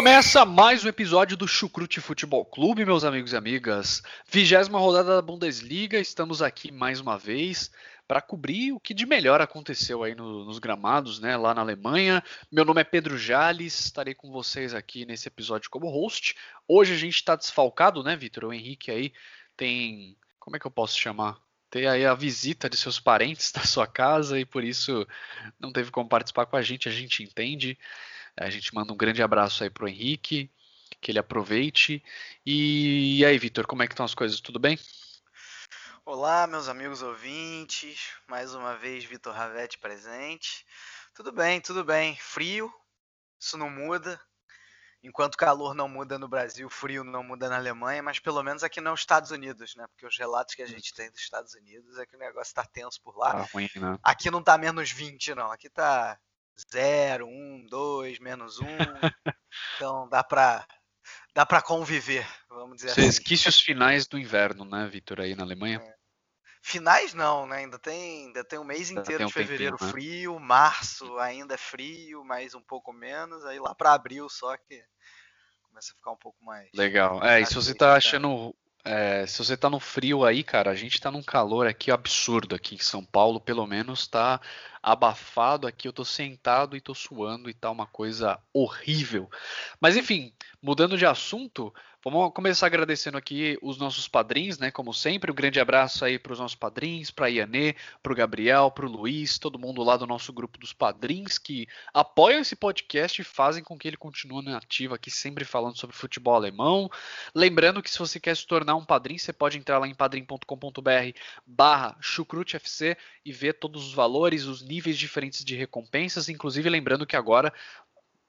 Começa mais um episódio do Chucrute Futebol Clube, meus amigos e amigas. Vigésima rodada da Bundesliga, estamos aqui mais uma vez para cobrir o que de melhor aconteceu aí no, nos gramados, né, lá na Alemanha. Meu nome é Pedro Jales, estarei com vocês aqui nesse episódio como host. Hoje a gente está desfalcado, né, Vitor? O Henrique aí tem, como é que eu posso chamar? Tem aí a visita de seus parentes da sua casa e por isso não teve como participar com a gente, a gente entende. A gente manda um grande abraço aí pro Henrique, que ele aproveite. E, e aí, Vitor, como é que estão as coisas? Tudo bem? Olá, meus amigos ouvintes. Mais uma vez, Vitor Ravetti presente. Tudo bem, tudo bem. Frio, isso não muda. Enquanto calor não muda no Brasil, frio não muda na Alemanha, mas pelo menos aqui não nos Estados Unidos, né? Porque os relatos que a gente tem dos Estados Unidos é que o negócio tá tenso por lá. Tá ruim, né? Aqui não tá menos 20, não. Aqui tá 0, 1, 2, menos 1. então dá pra, dá pra conviver, vamos dizer Você assim. Resquícios finais do inverno, né, Vitor, aí na Alemanha? É. Finais não, né? Ainda tem, ainda tem um mês Ainda inteiro um de fevereiro tempinho, né? frio, março ainda é frio, mas um pouco menos, aí lá para abril só que começa a ficar um pouco mais. Legal. É, e se você tá cara. achando. É, se você tá no frio aí, cara, a gente tá num calor aqui absurdo aqui em São Paulo, pelo menos tá abafado aqui. Eu tô sentado e tô suando e tá uma coisa horrível. Mas enfim, mudando de assunto, vamos começar agradecendo aqui os nossos padrinhos, né? Como sempre, um grande abraço aí para os nossos padrinhos, para a Ianê, para o Gabriel, para o Luiz, todo mundo lá do nosso grupo dos padrinhos que apoiam esse podcast e fazem com que ele continue ativo aqui, sempre falando sobre futebol alemão. Lembrando que se você quer se tornar um padrinho, você pode entrar lá em padrim.com.br barra chucrutefc e ver todos os valores, os níveis diferentes de recompensas, inclusive lembrando que agora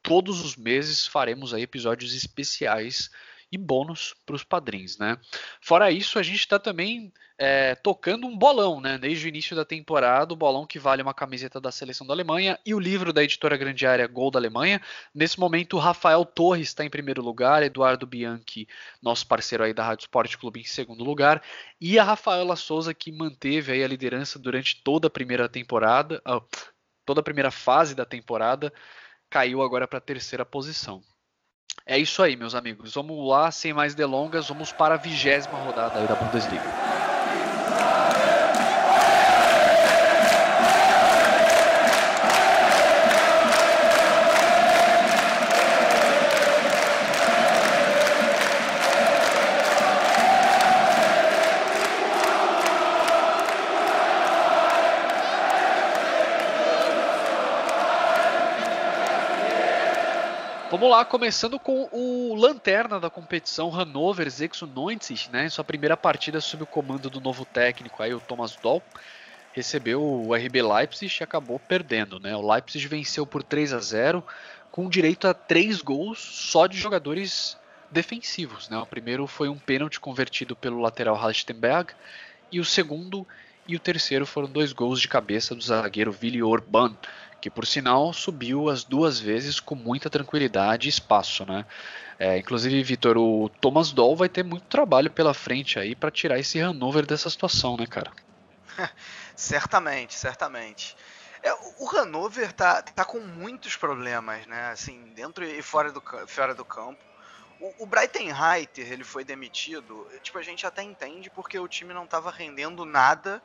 todos os meses faremos aí episódios especiais e bônus para os padrinhos, né? Fora isso, a gente está também é, tocando um bolão, né? Desde o início da temporada, o bolão que vale uma camiseta da seleção da Alemanha e o livro da editora Grande Área Gol da Alemanha. Nesse momento, o Rafael Torres está em primeiro lugar, Eduardo Bianchi, nosso parceiro aí da Rádio Esporte Clube, em segundo lugar, e a Rafaela Souza que manteve aí a liderança durante toda a primeira temporada, ah, toda a primeira fase da temporada, caiu agora para a terceira posição. É isso aí, meus amigos. Vamos lá, sem mais delongas, vamos para a vigésima rodada da Bundesliga. Vamos lá, começando com o lanterna da competição, Hannover 96, né? Em sua primeira partida sob o comando do novo técnico, aí o Thomas Doll, recebeu o RB Leipzig e acabou perdendo, né? O Leipzig venceu por 3 a 0, com direito a três gols só de jogadores defensivos, né? O primeiro foi um pênalti convertido pelo lateral Halstenberg e o segundo e o terceiro foram dois gols de cabeça do zagueiro Willi Orban, que por sinal subiu as duas vezes com muita tranquilidade e espaço, né? É, inclusive, Vitor, o Thomas Doll vai ter muito trabalho pela frente aí para tirar esse Hannover dessa situação, né, cara? Certamente, certamente. É, o Hannover tá, tá com muitos problemas, né? Assim, dentro e fora do, fora do campo. O, o Breitenreiter, ele foi demitido, tipo, a gente até entende porque o time não tava rendendo nada.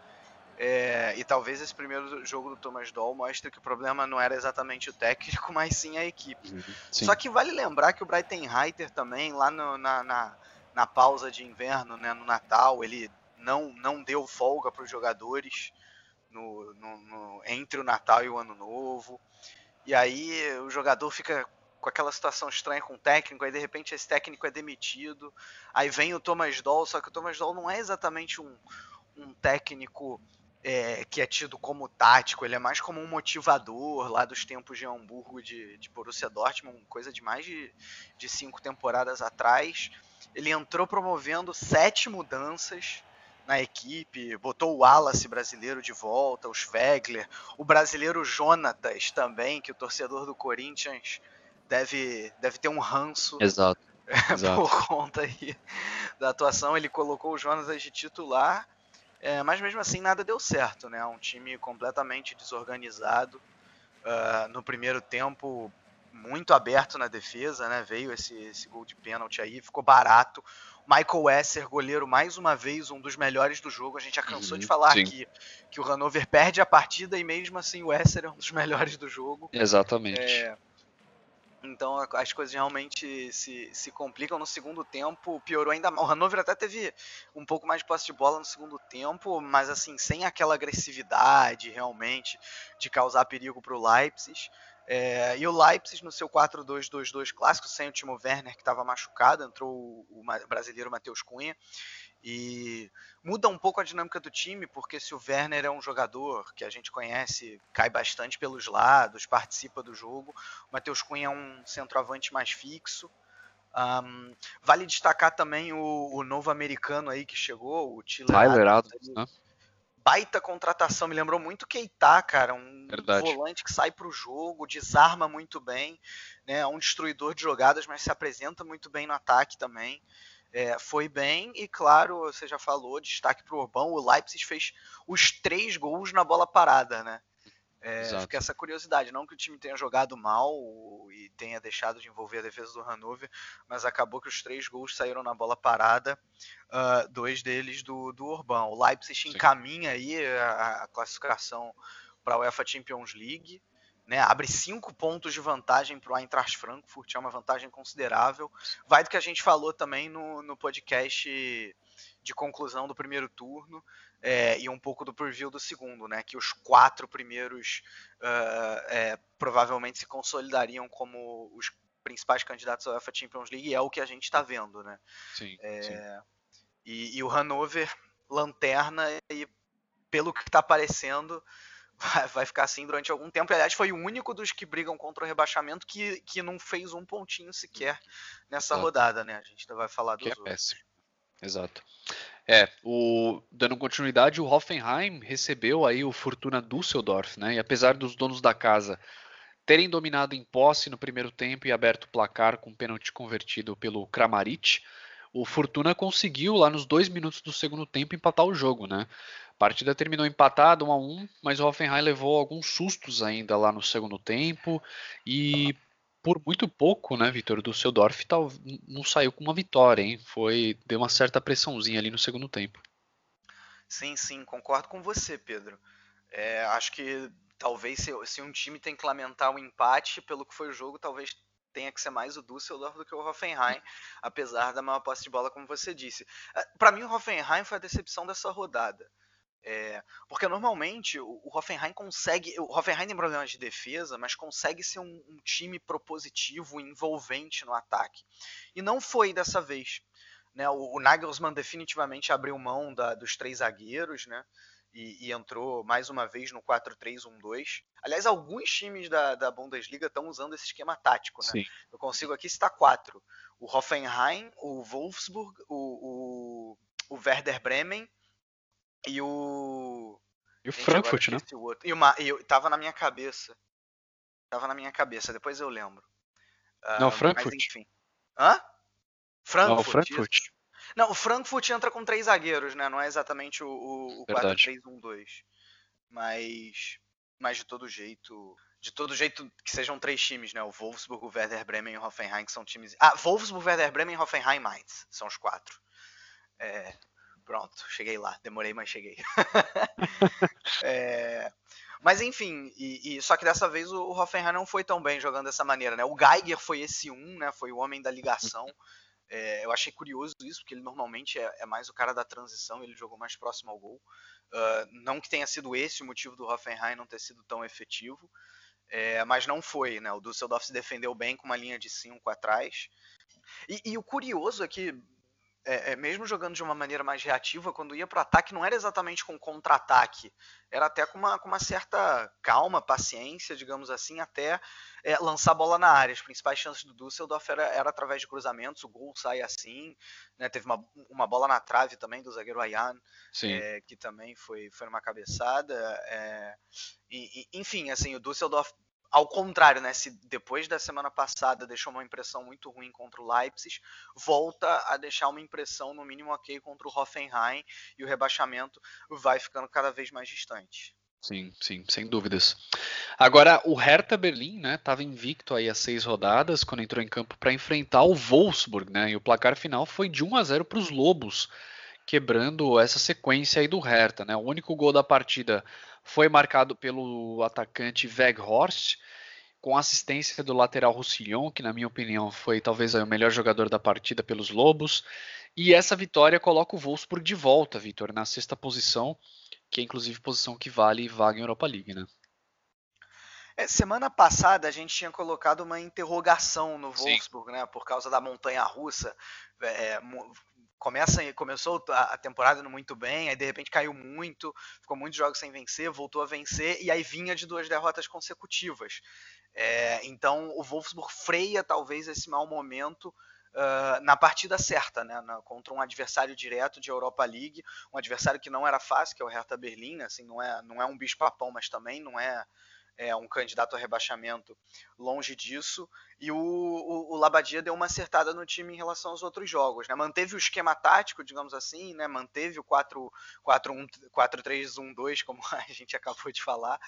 É, e talvez esse primeiro jogo do Thomas Doll mostre que o problema não era exatamente o técnico, mas sim a equipe. Sim. Só que vale lembrar que o Breitenreiter também, lá no- na, na, na pausa de inverno, né, no Natal, ele não, não deu folga para os jogadores no, no- no- entre o Natal e o Ano Novo. E aí o jogador fica com aquela situação estranha com o técnico, aí de repente esse técnico é demitido, aí vem o Thomas Doll, só que o Thomas Doll não é exatamente um, um técnico é, que é tido como tático, ele é mais como um motivador lá dos tempos de Hamburgo de, de Borussia Dortmund, coisa de mais de, de cinco temporadas atrás. Ele entrou promovendo sete mudanças na equipe, botou o Wallace brasileiro de volta, o Schwegler, o brasileiro Jonatas também, que o torcedor do Corinthians deve, deve ter um ranço. Exato. Exato. por conta aí da atuação. Ele colocou o Jonatas de titular é, mas mesmo assim nada deu certo, né? Um time completamente desorganizado. Uh, no primeiro tempo, muito aberto na defesa, né? Veio esse, esse gol de pênalti aí, ficou barato. Michael Esser, goleiro, mais uma vez um dos melhores do jogo. A gente já cansou uhum, de falar sim. aqui que o Hannover perde a partida e mesmo assim o Esser é um dos melhores do jogo. Exatamente. É, então as coisas realmente se, se complicam no segundo tempo. Piorou ainda mais. O Hannover até teve um pouco mais de posse de bola no segundo tempo, mas assim, sem aquela agressividade realmente de causar perigo para o Leipzig. É, e o Leipzig no seu 4-2-2-2 clássico, sem o Timo Werner que estava machucado, entrou o, o brasileiro Matheus Cunha. E muda um pouco a dinâmica do time, porque se o Werner é um jogador que a gente conhece, cai bastante pelos lados, participa do jogo, o Matheus Cunha é um centroavante mais fixo. Um, vale destacar também o, o, novo americano aí que chegou, o Tyler, Adams, né? Baita contratação, me lembrou muito Keita, cara, um Verdade. volante que sai para o jogo, desarma muito bem, né, é um destruidor de jogadas, mas se apresenta muito bem no ataque também é, foi bem e, claro, você já falou, destaque para o Urbão, o Leipzig fez os três gols na bola parada, né? É, fica essa curiosidade, não que o time tenha jogado mal e tenha deixado de envolver a defesa do Hannover, mas acabou que os três gols saíram na bola parada, uh, dois deles do, do Urbão. O Leipzig Sim. encaminha aí a, a classificação para a UEFA Champions League, né, abre cinco pontos de vantagem para o Eintracht Frankfurt, é uma vantagem considerável. Vai do que a gente falou também no, no podcast de conclusão do primeiro turno é, e um pouco do preview do segundo, né, que os quatro primeiros uh, é, provavelmente se consolidariam como os principais candidatos à UEFA Champions League, e é o que a gente está vendo, né? Sim, é, sim. E, e o Hannover lanterna e pelo que está aparecendo vai, ficar assim durante algum tempo. Aliás, foi o único dos que brigam contra o rebaixamento que, que não fez um pontinho sequer nessa Exato. rodada, né? A gente ainda vai falar dos que é outros. Péssimo. Exato. É, o, dando continuidade, o Hoffenheim recebeu aí o Fortuna Düsseldorf, né? E apesar dos donos da casa terem dominado em posse no primeiro tempo e aberto o placar com pênalti convertido pelo Kramaric, o Fortuna conseguiu lá nos dois minutos do segundo tempo empatar o jogo, né? Partida terminou empatada, 1 a 1 mas o Hoffenheim levou alguns sustos ainda lá no segundo tempo e por muito pouco, né, Vitor, do Seudorf tal, não saiu com uma vitória, hein? Foi deu uma certa pressãozinha ali no segundo tempo. Sim, sim, concordo com você, Pedro. É, acho que talvez se, se, um time tem que lamentar o empate pelo que foi o jogo, talvez tenha que ser mais o Düsseldorf do que o Hoffenheim, apesar da maior posse de bola, como você disse. É, Para mim, o Hoffenheim foi a decepção dessa rodada. É, porque normalmente o, Hoffenheim consegue. O Hoffenheim tem problemas de defesa, mas consegue ser um, um time propositivo, envolvente no ataque. E não foi dessa vez. Né? O, o Nagelsmann definitivamente abriu mão da, dos três zagueiros, né? E, e, entrou mais uma vez no 4-3-1-2. Aliás, alguns times da, da Bundesliga estão usando esse esquema tático. Né? Sim. Eu consigo aqui citar quatro: o Hoffenheim, o Wolfsburg, o, o, o Werder Bremen e o. E o Gente, Frankfurt, né? O e, uma, e eu, tava na minha cabeça. Tava na minha cabeça, depois eu lembro. Uh, Não, Frankfurt. Mas, enfim. Hã? Frankfurt. Não, Frankfurt. Isso. Não, o Frankfurt entra com três zagueiros, né? Não é exatamente o, o, o 4-3-1-2. Mas. Mas de todo jeito. De todo jeito que sejam três times, né? O Wolfsburg, o Werder Bremen e o Hoffenheim, que são times. Ah, Wolfsburg, Werder Bremen e Hoffenheim Mainz. São os quatro. É, Pronto, cheguei lá. Demorei, mas cheguei. é, mas enfim, e, e, só que dessa vez o, Hoffenheim não foi tão bem jogando dessa maneira, né? O Geiger foi esse um, né? Foi o homem da ligação. É, eu achei curioso isso, porque ele normalmente é, é, mais o cara da transição, ele jogou mais próximo ao gol. Uh, não que tenha sido esse o motivo do Hoffenheim não ter sido tão efetivo, é, mas não foi, né? O Düsseldorf se defendeu bem com uma linha de 5 atrás. E, e, o curioso é que é, é, mesmo jogando de uma maneira mais reativa, quando ia para o ataque, não era exatamente com contra-ataque, era até com uma, com uma certa calma, paciência, digamos assim, até é, lançar a bola na área. As principais chances do Düsseldorf era, era através de cruzamentos, o gol sai assim, né? teve uma, uma bola na trave também do zagueiro Ayan, é, que também foi, foi uma cabeçada. É, e, e, enfim, assim, o Düsseldorf ao contrário, né? Se depois da semana passada deixou uma impressão muito ruim contra o Leipzig, volta a deixar uma impressão no mínimo ok contra o Hoffenheim e o rebaixamento vai ficando cada vez mais distante. Sim, sim, sem dúvidas. Agora, o Hertha Berlim, né, estava invicto aí as seis rodadas quando entrou em campo para enfrentar o Wolfsburg, né, e o placar final foi de 1 a 0 para os Lobos, quebrando essa sequência aí do Hertha, né. O único gol da partida foi marcado pelo atacante Weghorst, com assistência do lateral Roussillon, que na minha opinião foi talvez o melhor jogador da partida pelos Lobos. E essa vitória coloca o Wolfsburg de volta, Vitor, na sexta posição, que é inclusive posição que vale vaga em Europa League, né? É, semana passada a gente tinha colocado uma interrogação no Wolfsburg, Sim. né? Por causa da montanha russa. É, começa, começou a temporada muito bem, aí de repente caiu muito, ficou muitos jogos sem vencer, voltou a vencer e aí vinha de duas derrotas consecutivas. É, então o Wolfsburg freia talvez esse mau momento uh, na partida certa, né, na, contra um adversário direto de Europa League, um adversário que não era fácil, que é o Hertha Berlim, né, assim, não é, não é um bicho-papão, mas também não é é, um candidato a rebaixamento longe disso. E o, o, o, Labadia deu uma acertada no time em relação aos outros jogos. Né? Manteve o esquema tático, digamos assim, né? manteve o 4-3-1-2, como a gente acabou de falar.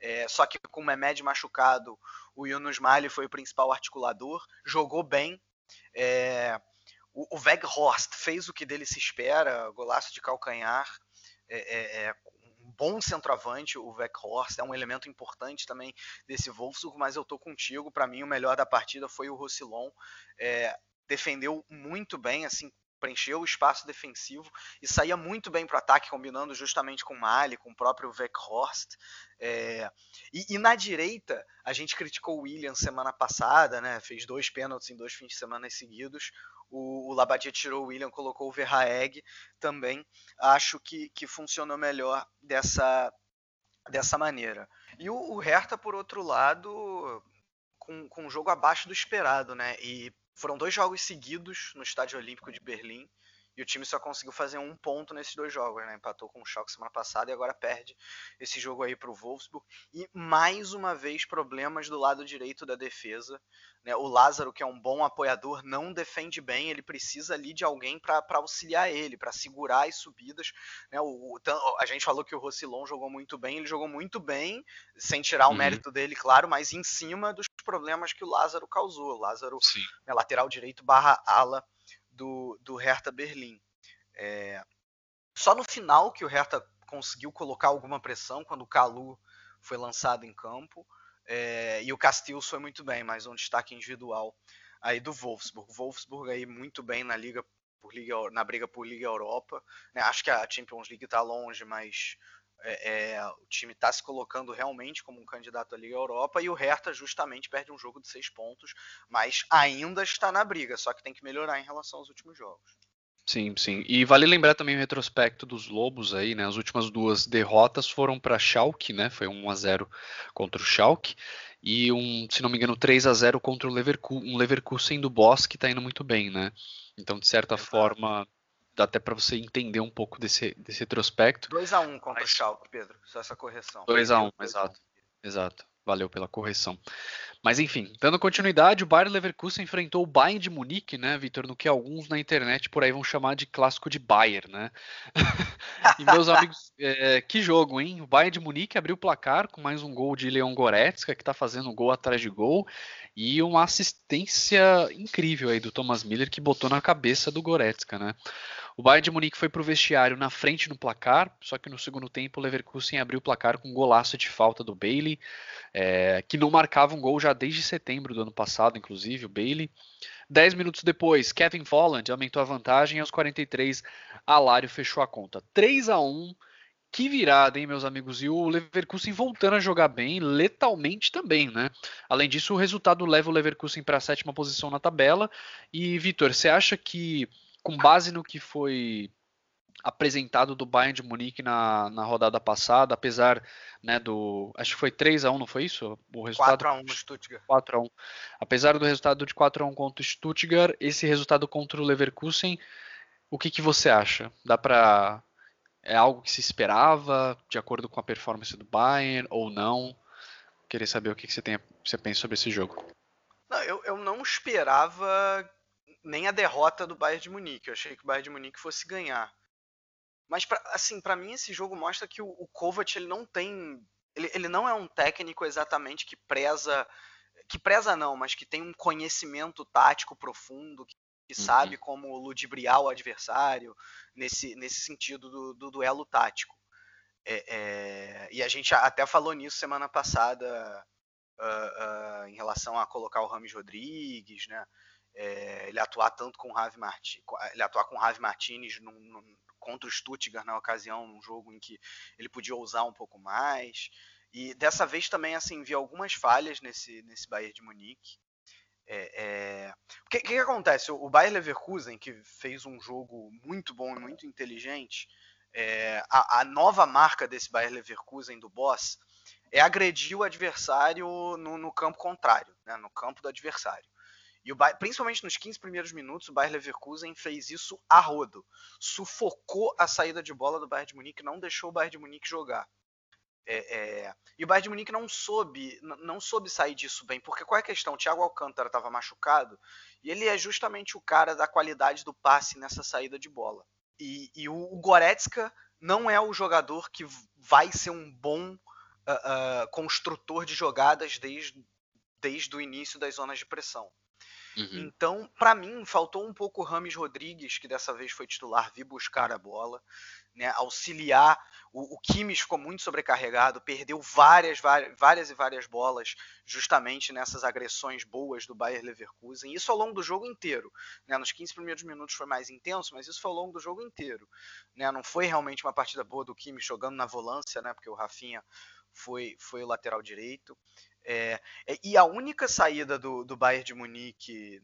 É, só que com o Mehmed machucado, o Yunus Mali foi o principal articulador, jogou bem. É, o, Weghorst fez o que dele se espera, golaço de calcanhar, é, é, é bom centroavante, o Weghorst, é um elemento importante também desse Wolfsburg, mas eu tô contigo, para mim o melhor da partida foi o Roussillon, é, defendeu muito bem, assim, preencheu o espaço defensivo e saía muito bem para o ataque, combinando justamente com o Mali, com o próprio Weghorst. É, e, e, na direita, a gente criticou o William semana passada, né? Fez dois pênaltis em dois fins de semana seguidos o, o Labadia tirou o William, colocou o Verhaeg também. Acho que, que funcionou melhor dessa, dessa maneira. E o, o Hertha, por outro lado, com, com um jogo abaixo do esperado, né? E foram dois jogos seguidos no Estádio Olímpico de Berlim e o time só conseguiu fazer um ponto nesses dois jogos, né? Empatou com o Schalke semana passada e agora perde esse jogo aí para o Wolfsburg. E mais uma vez problemas do lado direito da defesa. Né? O Lázaro, que é um bom apoiador, não defende bem. Ele precisa ali de alguém para auxiliar ele, para segurar as subidas. Né? O, o, a gente falou que o Rossilon jogou muito bem. Ele jogou muito bem, sem tirar o uhum. mérito dele, claro, mas em cima dos problemas que o Lázaro causou. O Lázaro, né, lateral direito barra ala do, do Hertha Berlim. É, só no final que o Hertha conseguiu colocar alguma pressão, quando o Calu foi lançado em campo, é, e o Castilhos foi muito bem, mas um destaque individual aí do Wolfsburg. Wolfsburg aí muito bem na liga por liga, na briga por Liga Europa. Né? Acho que a Champions League está longe, mas é, é, o time está se colocando realmente como um candidato à Liga Europa e o Hertha justamente perde um jogo de seis pontos, mas ainda está na briga, só que tem que melhorar em relação aos últimos jogos. Sim, sim. E vale lembrar também o retrospecto dos Lobos aí, né? As últimas duas derrotas foram para Schalke, né? Foi 1 a 0 contra o Schalke e um, se não me engano, 3 a 0 contra o Leverkusen, um Leverkusen do Boss que está indo muito bem, né? Então, de certa Exato. forma, dá até para você entender um pouco desse, desse retrospecto. 2x1 um contra Mas... o Schalke, Pedro, só essa correção. 2x1, um, exato. Exato. Valeu pela correção. Mas enfim, dando continuidade, o Bayer Leverkusen enfrentou o Bayern de Munique, né, Vitor, no que alguns na internet por aí vão chamar de clássico de Bayern, né? e meus amigos, é, que jogo, hein? O Bayern de Munique abriu o placar com mais um gol de Leon Goretzka, que está fazendo gol atrás de gol, e uma assistência incrível aí do Thomas Miller, que botou na cabeça do Goretzka, né? O Bayern de Munique foi para o vestiário na frente no placar, só que no segundo tempo o Leverkusen abriu o placar com um golaço de falta do Bailey, é, que não marcava um gol já desde setembro do ano passado, inclusive, o Bailey. Dez minutos depois, Kevin Volland aumentou a vantagem aos 43, Alário fechou a conta. 3 a 1 que virada, hein, meus amigos? E o Leverkusen voltando a jogar bem, letalmente também, né? Além disso, o resultado leva o Leverkusen para a sétima posição na tabela. E, Vitor, você acha que com base no que foi apresentado do Bayern de Munique na, na rodada passada, apesar né, do. Acho que foi 3 a 1 não foi isso? O resultado 4x1 no Stuttgart. 4x1. Apesar do resultado de 4x1 contra o Stuttgart, esse resultado contra o Leverkusen, o que, que você acha? Dá para É algo que se esperava, de acordo com a performance do Bayern, ou não? Queria saber o que, que você, tem, você pensa sobre esse jogo. Não, eu, eu não esperava nem a derrota do Bayern de Munique. Eu achei que o Bayern de Munique fosse ganhar. Mas, pra, assim, para mim esse jogo mostra que o, o Kovac ele não tem. Ele, ele não é um técnico exatamente que preza. Que preza não, mas que tem um conhecimento tático profundo, que, que uhum. sabe como ludibriar o adversário nesse, nesse sentido do, do duelo tático. É, é, e a gente até falou nisso semana passada uh, uh, em relação a colocar o Rames Rodrigues, né? É, ele atuar tanto com o Ravi Marti, ele atuar com Ravi Martinez num, num, contra o Stuttgart na ocasião, um jogo em que ele podia usar um pouco mais. E dessa vez também assim vi algumas falhas nesse nesse Bayern de Munique. É, é... O que, que, acontece? O Bayern Leverkusen, que fez um jogo muito bom e muito inteligente, é, a, a, nova marca desse Bayern Leverkusen do Boss é agredir o adversário no, no campo contrário, né, no campo do adversário. E o Bayern, principalmente nos 15 primeiros minutos, o Bayern Leverkusen fez isso a rodo. Sufocou a saída de bola do Bayern de Munique, não deixou o Bayern de Munique jogar. É, é... E o Bayern de Munique não soube, não soube sair disso bem, porque qual é a questão? O Thiago Alcântara estava machucado e ele é justamente o cara da qualidade do passe nessa saída de bola. E, e o, o Goretzka não é o jogador que vai ser um bom uh, uh, construtor de jogadas desde, desde o início das zonas de pressão. Uhum. Então, para mim, faltou um pouco o Rames Rodrigues, que dessa vez foi titular, vir buscar a bola, né, auxiliar. O, o Kimmich ficou muito sobrecarregado, perdeu várias, várias, várias e várias bolas justamente nessas agressões boas do Bayer Leverkusen. Isso ao longo do jogo inteiro. Né, nos 15 primeiros minutos foi mais intenso, mas isso foi ao longo do jogo inteiro. Né, não foi realmente uma partida boa do Kimmich jogando na volância, né, porque o Rafinha foi, foi o lateral direito. É, é, e a única saída do, do Bayern de Munique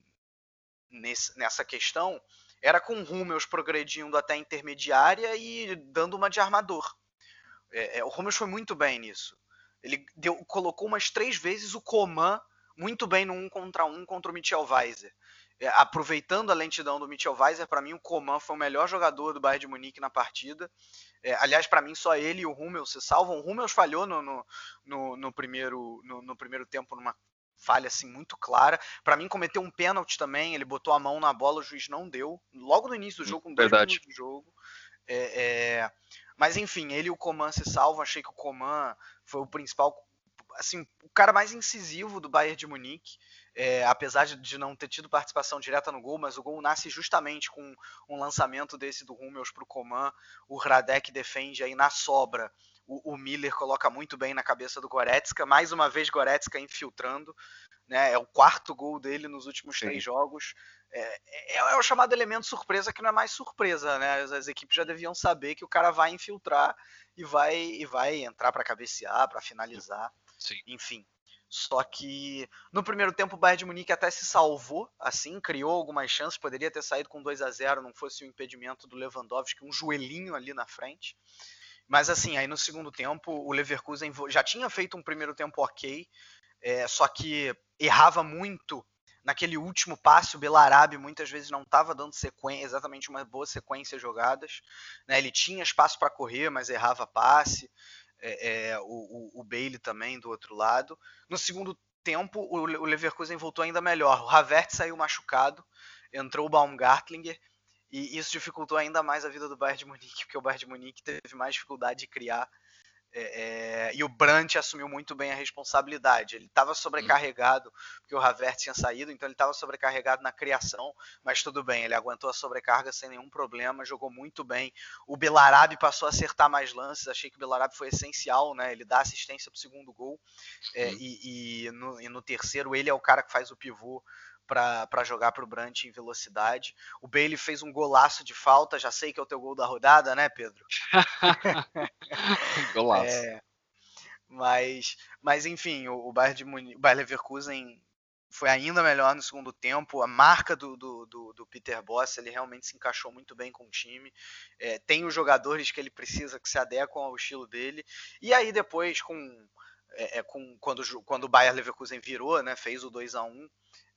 nesse, nessa questão era com o Hummels progredindo até a intermediária e dando uma de armador. É, é, o Hummels foi muito bem nisso. Ele deu, colocou umas três vezes o Coman muito bem no um contra um contra o Michel Weiser. É, aproveitando a lentidão do Mitchell Weiser, para mim o Coman foi o melhor jogador do Bayern de Munique na partida. É, aliás, para mim só ele e o Hummels se salvam. O Hummels falhou no, no, no, no primeiro, no, no, primeiro tempo numa falha assim muito clara. Para mim cometeu um pênalti também, ele botou a mão na bola, o juiz não deu. Logo no início do jogo, com dois Verdade. minutos de jogo. É, é... Mas enfim, ele e o Coman se salvam. Achei que o Coman foi o principal, assim, o cara mais incisivo do Bayern de Munique é, apesar de não ter tido participação direta no gol, mas o gol nasce justamente com um lançamento desse do Hummels para o Coman, o Radek defende aí na sobra, o, o, Miller coloca muito bem na cabeça do Goretzka, mais uma vez Goretzka infiltrando, né, é o quarto gol dele nos últimos Sim. três jogos, é, é, é, o chamado elemento surpresa que não é mais surpresa, né, as, as equipes já deviam saber que o cara vai infiltrar e vai, e vai entrar para cabecear, para finalizar, Sim. enfim, só que no primeiro tempo o Bayern de Munique até se salvou, assim, criou algumas chances, poderia ter saído com 2 a 0 não fosse o impedimento do Lewandowski, um joelhinho ali na frente. Mas assim, aí no segundo tempo o Leverkusen já tinha feito um primeiro tempo ok, é, só que errava muito naquele último passe, o Belarabe muitas vezes não estava dando sequência, exatamente uma boa sequência de jogadas. Né? Ele tinha espaço para correr, mas errava passe é, é, o, o, Bailey também do outro lado. No segundo tempo, o, o Leverkusen voltou ainda melhor. O Havertz saiu machucado, entrou o Baumgartlinger, e isso dificultou ainda mais a vida do Bayern de Munique, porque o Bayern de Munique teve mais dificuldade de criar é, é, e o Brandt assumiu muito bem a responsabilidade. Ele estava sobrecarregado, porque o Havertz tinha saído, então ele estava sobrecarregado na criação, mas tudo bem, ele aguentou a sobrecarga sem nenhum problema, jogou muito bem. O Belarabe passou a acertar mais lances, achei que o Belarabe foi essencial, né? Ele dá assistência para o segundo gol, é, e, e, no, e no terceiro ele é o cara que faz o pivô para jogar para o Brant em velocidade. O Bailey fez um golaço de falta, já sei que é o teu gol da rodada, né, Pedro? golaço. É, mas, mas enfim, o, o Bayern de Munique, o Bayern Leverkusen foi ainda melhor no segundo tempo. A marca do, do, do, do Peter Boss, ele realmente se encaixou muito bem com o time. É, tem os jogadores que ele precisa que se adequam ao estilo dele. E aí depois, com, é, é com quando, quando o Bayer Leverkusen virou, né, fez o 2 a 1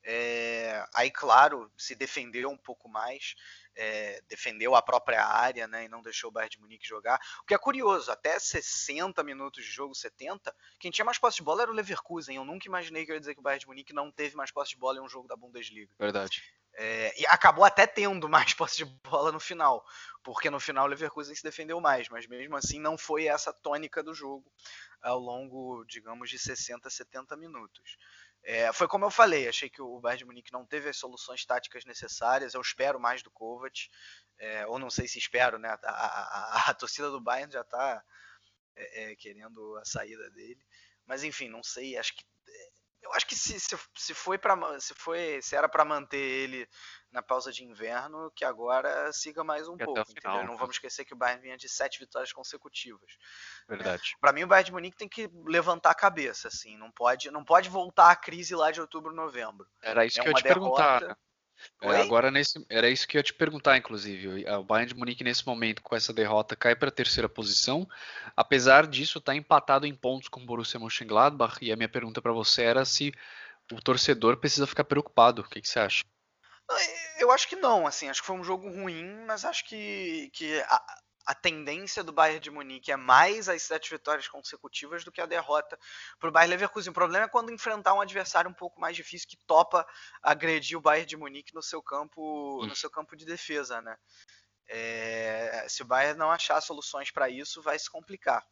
é, aí, claro, se defendeu um pouco mais, é, defendeu a própria área né, e não deixou o Bayern de Munique jogar. O que é curioso, até 60 minutos de jogo, 70, quem tinha mais posse de bola era o Leverkusen. Eu nunca imaginei que eu ia dizer que o Bayern de Munique não teve mais posse de bola em um jogo da Bundesliga. Verdade. É, e acabou até tendo mais posse de bola no final, porque no final o Leverkusen se defendeu mais, mas mesmo assim não foi essa tônica do jogo ao longo, digamos, de 60, 70 minutos. É, foi como eu falei, achei que o Bayern de Munique não teve as soluções táticas necessárias. Eu espero mais do Kovac, é, ou não sei se espero, né? A, a, a, a torcida do Bayern já está é, é, querendo a saída dele, mas enfim, não sei. Acho que eu acho que se, se, se foi para se foi se era para manter ele na pausa de inverno, que agora siga mais um pouco. Final, Não né? vamos esquecer que o Bayern vinha de sete vitórias consecutivas. Verdade. É, para mim o Bayern de Munique tem que levantar a cabeça, assim, não pode não pode voltar à crise lá de outubro novembro. Era isso é que eu ia te derrota... perguntar. Né? É, agora nesse, era isso que eu ia te perguntar, inclusive. O Bayern de Munique nesse momento com essa derrota cai para a terceira posição. Apesar disso, está empatado em pontos com o Borussia Mönchengladbach. E a minha pergunta para você era se o torcedor precisa ficar preocupado. O que, que você acha? Eu acho que não, assim, acho que foi um jogo ruim, mas acho que, que a, a tendência do Bayern de Munique é mais as sete vitórias consecutivas do que a derrota para o Bayern Leverkusen. O problema é quando enfrentar um adversário um pouco mais difícil que topa agredir o Bayern de Munique no seu campo, no seu campo de defesa, né? É, se o Bayern não achar soluções para isso, vai se complicar.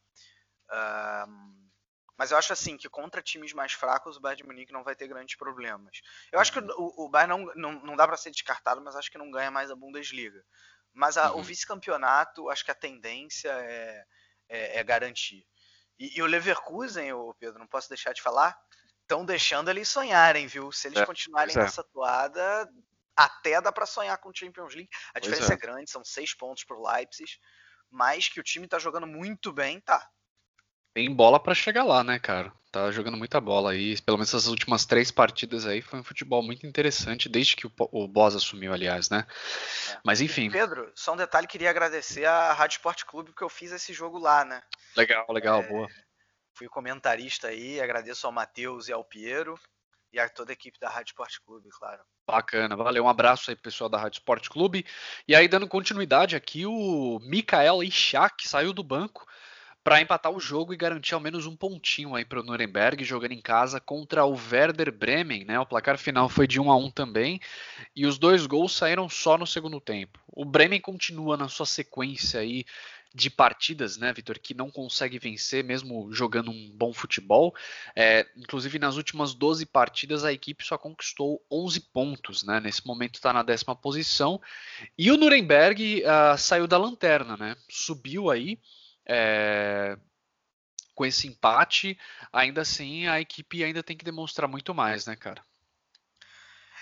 Mas eu acho assim que contra times mais fracos o Bayern de Munique não vai ter grandes problemas. Eu acho que o, o Bayern não, não, não dá para ser descartado, mas acho que não ganha mais a Bundesliga. Mas a, uhum. o vice-campeonato, acho que a tendência é, é, é garantir. E, e, o Leverkusen, o Pedro, não posso deixar de falar, estão deixando eles sonharem, viu? Se eles é, continuarem é. nessa toada, até dá para sonhar com o Champions League. A pois diferença é. é. grande, são seis pontos para o Leipzig, mas que o time está jogando muito bem, tá. Tem bola para chegar lá, né, cara? Tá jogando muita bola aí. Pelo menos essas últimas três partidas aí foi um futebol muito interessante, desde que o, o Boss assumiu, aliás, né? É. Mas enfim. Pedro, só um detalhe, queria agradecer a Rádio Sport Clube porque eu fiz esse jogo lá, né? Legal, legal, é, boa. Fui comentarista aí, agradeço ao Matheus e ao Piero e a toda a equipe da Rádio Sport Clube, claro. Bacana, valeu. Um abraço aí, pessoal da Rádio Sport Clube. E aí, dando continuidade aqui, o Mikael Ishak saiu do banco para empatar o jogo e garantir ao menos um pontinho aí para o Nuremberg, jogando em casa contra o Werder Bremen. Né? O placar final foi de 1 a 1 também, e os dois gols saíram só no segundo tempo. O Bremen continua na sua sequência aí de partidas, né, Vitor, que não consegue vencer mesmo jogando um bom futebol. É, inclusive nas últimas 12 partidas a equipe só conquistou 11 pontos, né? Nesse momento está na décima posição. E o Nuremberg uh, saiu da lanterna, né? Subiu aí é, com esse empate, ainda assim a equipe ainda tem que demonstrar muito mais, né, cara?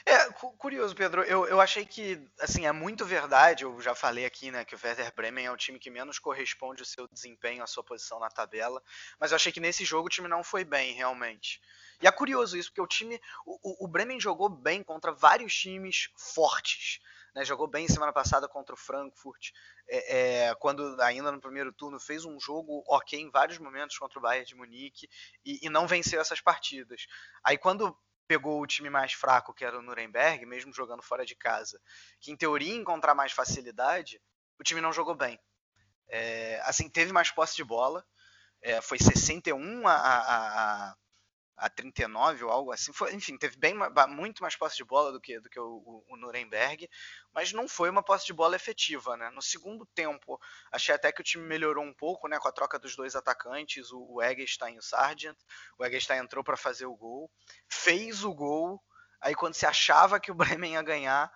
É, curioso, Pedro. Eu, eu achei que, assim, é muito verdade. Eu já falei aqui, né, que o Werder Bremen é o time que menos corresponde o seu desempenho, a sua posição na tabela. Mas eu achei que nesse jogo o time não foi bem, realmente. E é curioso isso, porque o time, o, o Bremen jogou bem contra vários times fortes. Né, jogou bem semana passada contra o Frankfurt, é, é, quando ainda no primeiro turno fez um jogo ok em vários momentos contra o Bayern de Munique e, e não venceu essas partidas. Aí quando pegou o time mais fraco, que era o Nuremberg, mesmo jogando fora de casa, que em teoria encontrar mais facilidade, o time não jogou bem. É, assim, teve mais posse de bola, é, foi 61 a, a, a a 39 ou algo assim. Foi, enfim, teve bem muito mais posse de bola do que, do que o, o, Nuremberg, mas não foi uma posse de bola efetiva. Né? No segundo tempo, achei até que o time melhorou um pouco né, com a troca dos dois atacantes, o, o Eggestein e o Sargent. O Eggestein entrou para fazer o gol, fez o gol. Aí, quando se achava que o Bremen ia ganhar,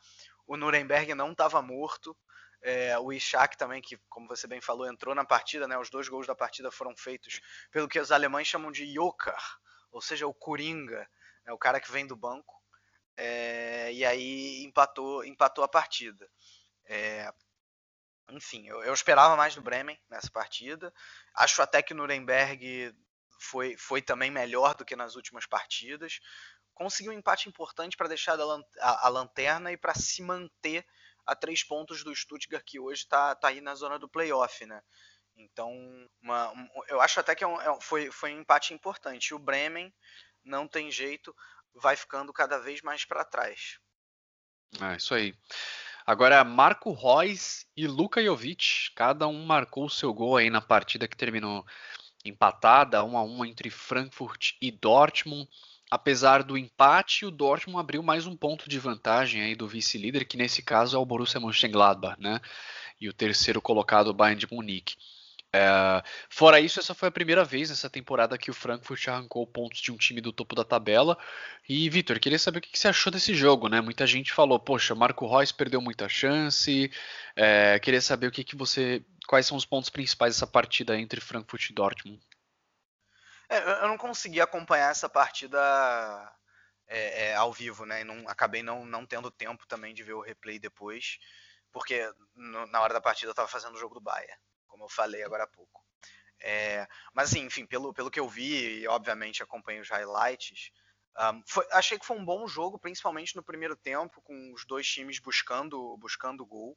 o Nuremberg não estava morto. É, o Ishak também, que, como você bem falou, entrou na partida, né? Os dois gols da partida foram feitos pelo que os alemães chamam de Joker, ou seja, o Coringa, né, o cara que vem do banco, é, e aí empatou, empatou a partida. É, enfim, eu, eu, esperava mais do Bremen nessa partida. Acho até que o Nuremberg foi, foi também melhor do que nas últimas partidas. conseguiu um empate importante para deixar a, a, lanterna e para se manter a três pontos do Stuttgart, que hoje está tá aí na zona do playoff, né? Então, uma, um, eu acho até que é um, é, foi, foi um empate importante. O Bremen, não tem jeito, vai ficando cada vez mais para trás. É isso aí. Agora, Marco Reus e Luka Jovic, cada um marcou o seu gol aí na partida que terminou empatada, 1 a 1 entre Frankfurt e Dortmund. Apesar do empate, o Dortmund abriu mais um ponto de vantagem aí do vice-líder, que nesse caso é o Borussia Mönchengladbach, né? E o terceiro colocado, o Bayern de Munique. É, fora isso, essa foi a primeira vez nessa temporada que o Frankfurt arrancou pontos de um time do topo da tabela. E, Vitor, queria saber o que você achou desse jogo, né? Muita gente falou, poxa, Marco Reus perdeu muita chance. É, queria saber o que, que você. Quais são os pontos principais dessa partida entre Frankfurt e Dortmund? É, eu não consegui acompanhar essa partida é, é, ao vivo, né? E não, acabei não, não tendo tempo também de ver o replay depois, porque no, na hora da partida eu estava fazendo o jogo do Bayern como eu falei agora há pouco. É, mas assim, enfim, pelo, pelo que eu vi e obviamente acompanhei os highlights, um, foi, achei que foi um bom jogo, principalmente no primeiro tempo, com os dois times buscando buscando gol.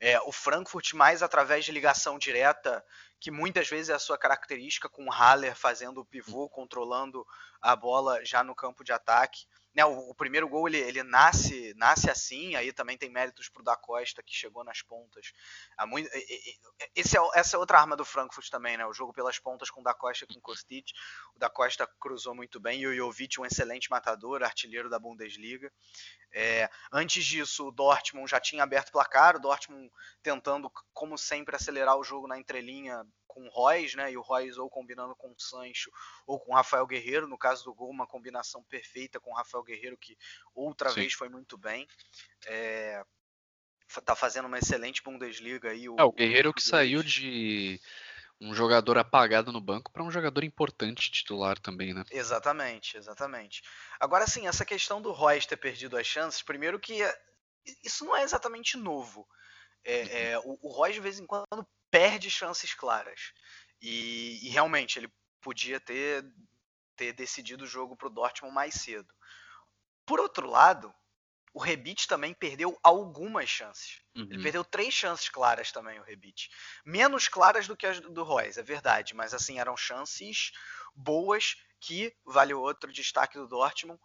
É, o Frankfurt mais através de ligação direta, que muitas vezes é a sua característica, com o Haller fazendo o pivô, controlando a bola já no campo de ataque né, o, o, primeiro gol ele, ele nasce nasce assim, aí também tem méritos para o da Costa que chegou nas pontas. Muito, esse é, essa é outra arma do Frankfurt também, né? O jogo pelas pontas com o da Costa com o Kostic. O da Costa cruzou muito bem e o Jovic um excelente matador, artilheiro da Bundesliga. É, antes disso, o Dortmund já tinha aberto o placar, o Dortmund tentando, como sempre, acelerar o jogo na entrelinha com o Royce, né? E o Royce ou combinando com o Sancho ou com o Rafael Guerreiro. No caso do gol, uma combinação perfeita com o Rafael Guerreiro, que outra Sim. vez foi muito bem. É, tá fazendo uma excelente Bundesliga aí. O, é, o Guerreiro o que saiu de um jogador apagado no banco para um jogador importante titular também, né? Exatamente, exatamente. Agora sim, essa questão do Royce ter perdido as chances, primeiro que isso não é exatamente novo. É, uhum. é, o, o Royce de vez em quando perde chances claras. E, e realmente ele podia ter, ter decidido o jogo para o Dortmund mais cedo. Por outro lado, o Rebite também perdeu algumas chances. Uhum. Ele perdeu três chances claras também, o Rebite. Menos claras do que as do Royce, é verdade, mas assim, eram chances boas que, vale outro destaque do Dortmund,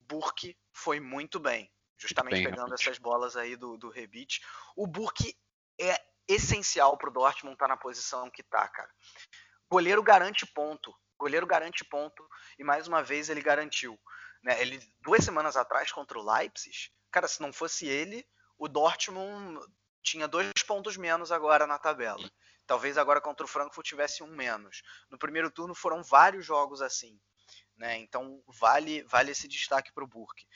Burke foi muito bem. Justamente bem, pegando essas bolas aí do, do Rebite. O Burke é essencial para o Dortmund estar tá na posição que está, cara. Goleiro garante ponto. Goleiro garante ponto. E mais uma vez ele garantiu. Né? Ele, duas semanas atrás contra o Leipzig, cara, se não fosse ele, o Dortmund tinha dois pontos menos agora na tabela. Talvez agora contra o Frankfurt tivesse um menos. No primeiro turno foram vários jogos assim. Né? Então vale, vale esse destaque para o Burke.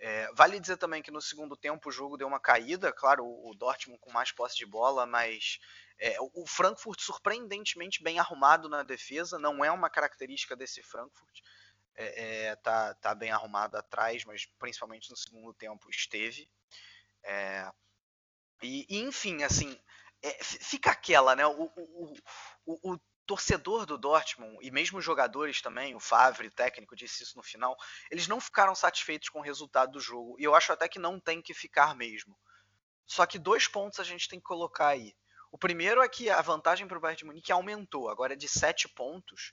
É, vale dizer também que no segundo tempo o jogo deu uma caída, claro, o, Dortmund com mais posse de bola, mas é, o Frankfurt surpreendentemente bem arrumado na defesa, não é uma característica desse Frankfurt. É, é, tá, tá bem arrumado atrás, mas principalmente no segundo tempo esteve. É, e, e, enfim, assim, é, fica aquela, né? O, o, o, torcedor do Dortmund e mesmo jogadores também, o Favre, técnico, disse isso no final, eles não ficaram satisfeitos com o resultado do jogo. E eu acho até que não tem que ficar mesmo. Só que dois pontos a gente tem que colocar aí. O primeiro é que a vantagem para o Bayern de Munique aumentou, agora é de sete pontos.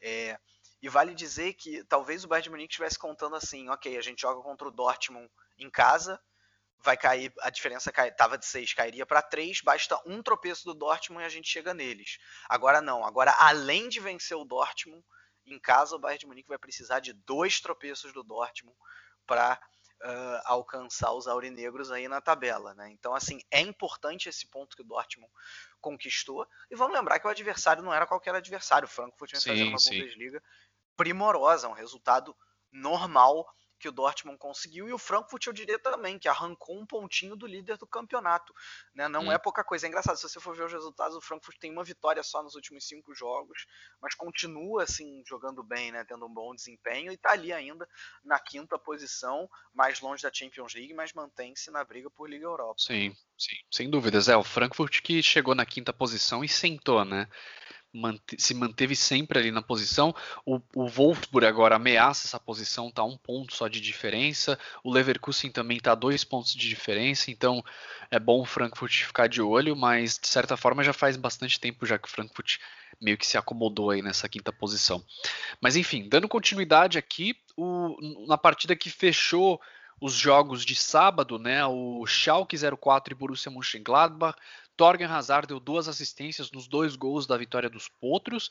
É, e vale dizer que talvez o Bayern de Munique estivesse contando assim, ok, a gente joga contra o Dortmund em casa, vai cair, a diferença estava de 6, cairia para 3, basta um tropeço do Dortmund e a gente chega neles. Agora não, agora além de vencer o Dortmund, em casa o Bayern de Munique vai precisar de dois tropeços do Dortmund para uh, alcançar os aurinegros aí na tabela. Né? Então, assim, é importante esse ponto que o Dortmund conquistou. E vamos lembrar que o adversário não era qualquer adversário. O Frankfurt tinha fazendo uma sim. Bundesliga primorosa, um resultado normal que o Dortmund conseguiu e o Frankfurt eu diria também que arrancou um pontinho do líder do campeonato, né? Não hum. é pouca coisa. É engraçado se você for ver os resultados, o Frankfurt tem uma vitória só nos últimos cinco jogos, mas continua assim jogando bem, né? Tendo um bom desempenho e está ali ainda na quinta posição, mais longe da Champions League, mas mantém-se na briga por Liga Europa. Sim, sim, sem dúvidas. É o Frankfurt que chegou na quinta posição e sentou, né? Se manteve sempre ali na posição. O, o Wolfsburg agora ameaça essa posição, está um ponto só de diferença. O Leverkusen também está dois pontos de diferença, então é bom o Frankfurt ficar de olho, mas de certa forma já faz bastante tempo já que o Frankfurt meio que se acomodou aí nessa quinta posição. Mas enfim, dando continuidade aqui, o, na partida que fechou os jogos de sábado, né? O Schalke 04 e Borussia Mönchengladbach. Torgen Hazard deu duas assistências nos dois gols da vitória dos Potros.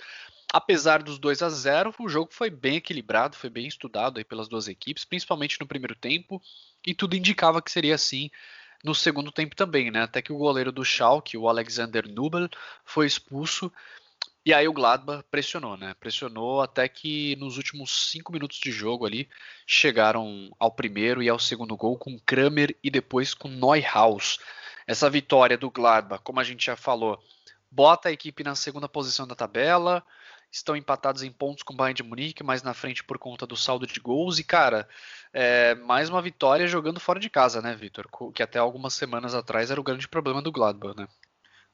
Apesar dos 2 a 0, o jogo foi bem equilibrado, foi bem estudado aí pelas duas equipes, principalmente no primeiro tempo, e tudo indicava que seria assim no segundo tempo também, né? Até que o goleiro do Schalke, o Alexander Nubel, foi expulso e aí o Gladbach pressionou, né? Pressionou até que nos últimos cinco minutos de jogo ali chegaram ao primeiro e ao segundo gol com Kramer e depois com Neuhaus. Essa vitória do Gladbach, como a gente já falou, bota a equipe na segunda posição da tabela. Estão empatados em pontos com o Bayern de Munique, mais na frente por conta do saldo de gols. E, cara, é, mais uma vitória jogando fora de casa, né, Vitor? Que até algumas semanas atrás era o grande problema do Gladbach, né?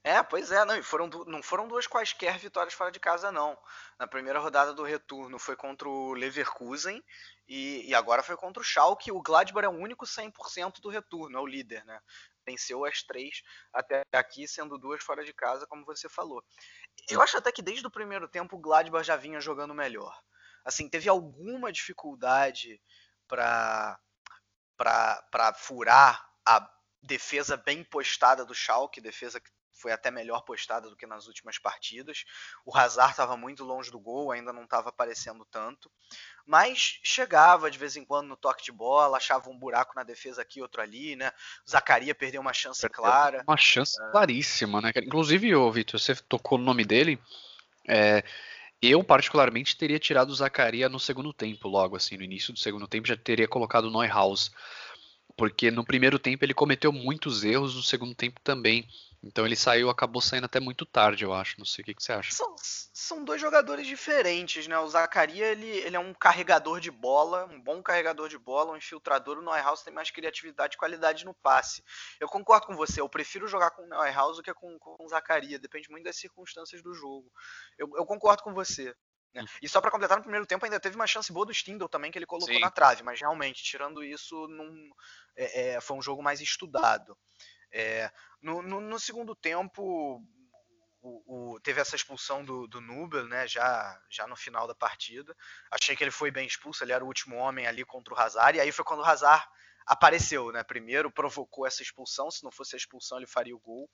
É, pois é, não, foram, não foram duas quaisquer vitórias fora de casa, não. Na primeira rodada do retorno foi contra o Leverkusen e, e agora foi contra o Schalke. O Gladbach é o único 100% do retorno, é o líder, né? Venceu as três até aqui, sendo duas fora de casa, como você falou. Eu acho até que desde o primeiro tempo o Gladbach já vinha jogando melhor. Assim, teve alguma dificuldade para furar a defesa bem postada do Schalke, defesa que foi até melhor postada do que nas últimas partidas. O Hazard estava muito longe do gol, ainda não estava aparecendo tanto, mas chegava de vez em quando no toque de bola, achava um buraco na defesa aqui, outro ali, né? O Zacaria perdeu uma chance perdeu clara. Uma chance é... claríssima, né? Inclusive, ô, Vitor, você tocou no nome dele. É, eu, particularmente, teria tirado o Zacaria no segundo tempo, logo assim, no início do segundo tempo, já teria colocado o Neuhaus. Porque no primeiro tempo ele cometeu muitos erros, no segundo tempo também. Então ele saiu, acabou saindo até muito tarde, eu acho. Não sei o que, que você acha. São, são dois jogadores diferentes, né? O Zacaria, ele, ele é um carregador de bola, um bom carregador de bola, um infiltrador. O Neuhaus tem mais criatividade e qualidade no passe. Eu concordo com você, eu prefiro jogar com o Neuhaus do que com, com o Zacaria. Depende muito das circunstâncias do jogo. Eu, eu concordo com você. Né? E só para completar, no primeiro tempo ainda teve uma chance boa do Stindl também, que ele colocou Sim. na trave, mas realmente, tirando isso, não, é, é, foi um jogo mais estudado. É, no, no, no, segundo tempo, o, o, teve essa expulsão do, do Nubel, né, já, já no final da partida. Achei que ele foi bem expulso, ele era o último homem ali contra o Hazard, e aí foi quando o Hazard apareceu, né? Primeiro provocou essa expulsão, se não fosse a expulsão ele faria o gol.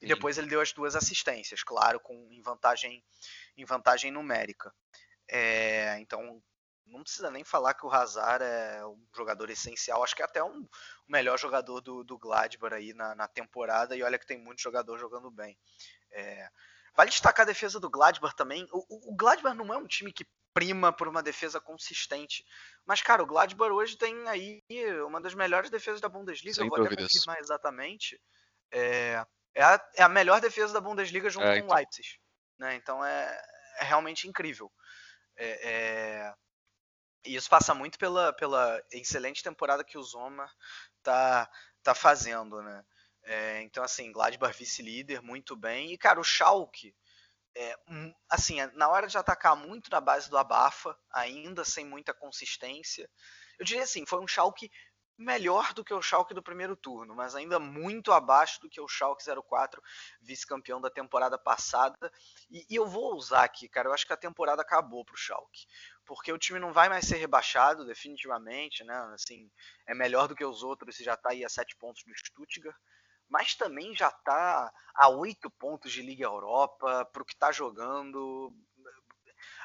E depois ele deu as duas assistências, claro, com em vantagem, em vantagem numérica. É, então não precisa nem falar que o Hazard é um jogador essencial, acho que é até um, o melhor jogador do, do Gladbach aí na, na, temporada, e olha que tem muito jogador jogando bem. É, vale destacar a defesa do Gladbach também. O, o, Gladbach não é um time que prima por uma defesa consistente, mas cara, o Gladbach hoje tem aí uma das melhores defesas da Bundesliga, Sem eu vou dúvidas. até confirmar exatamente. É, é, a, é a melhor defesa da Bundesliga junto é, com o então. Leipzig. Né? Então é, é realmente incrível. É, é, e isso passa muito pela, pela excelente temporada que o Zoma tá, tá fazendo, né? É, então, assim, Gladbach vice-líder, muito bem. E, cara, o Schalke, é, assim, é, na hora de atacar muito na base do abafa, ainda sem muita consistência. Eu diria assim, foi um Schalke melhor do que o Schalke do primeiro turno, mas ainda muito abaixo do que o Schalke 04, vice-campeão da temporada passada. E, e, eu vou usar aqui, cara, eu acho que a temporada acabou pro Schalke porque o time não vai mais ser rebaixado definitivamente, né? Assim, é melhor do que os outros e já está aí a sete pontos do Stuttgart, mas também já está a oito pontos de Liga Europa para o que está jogando.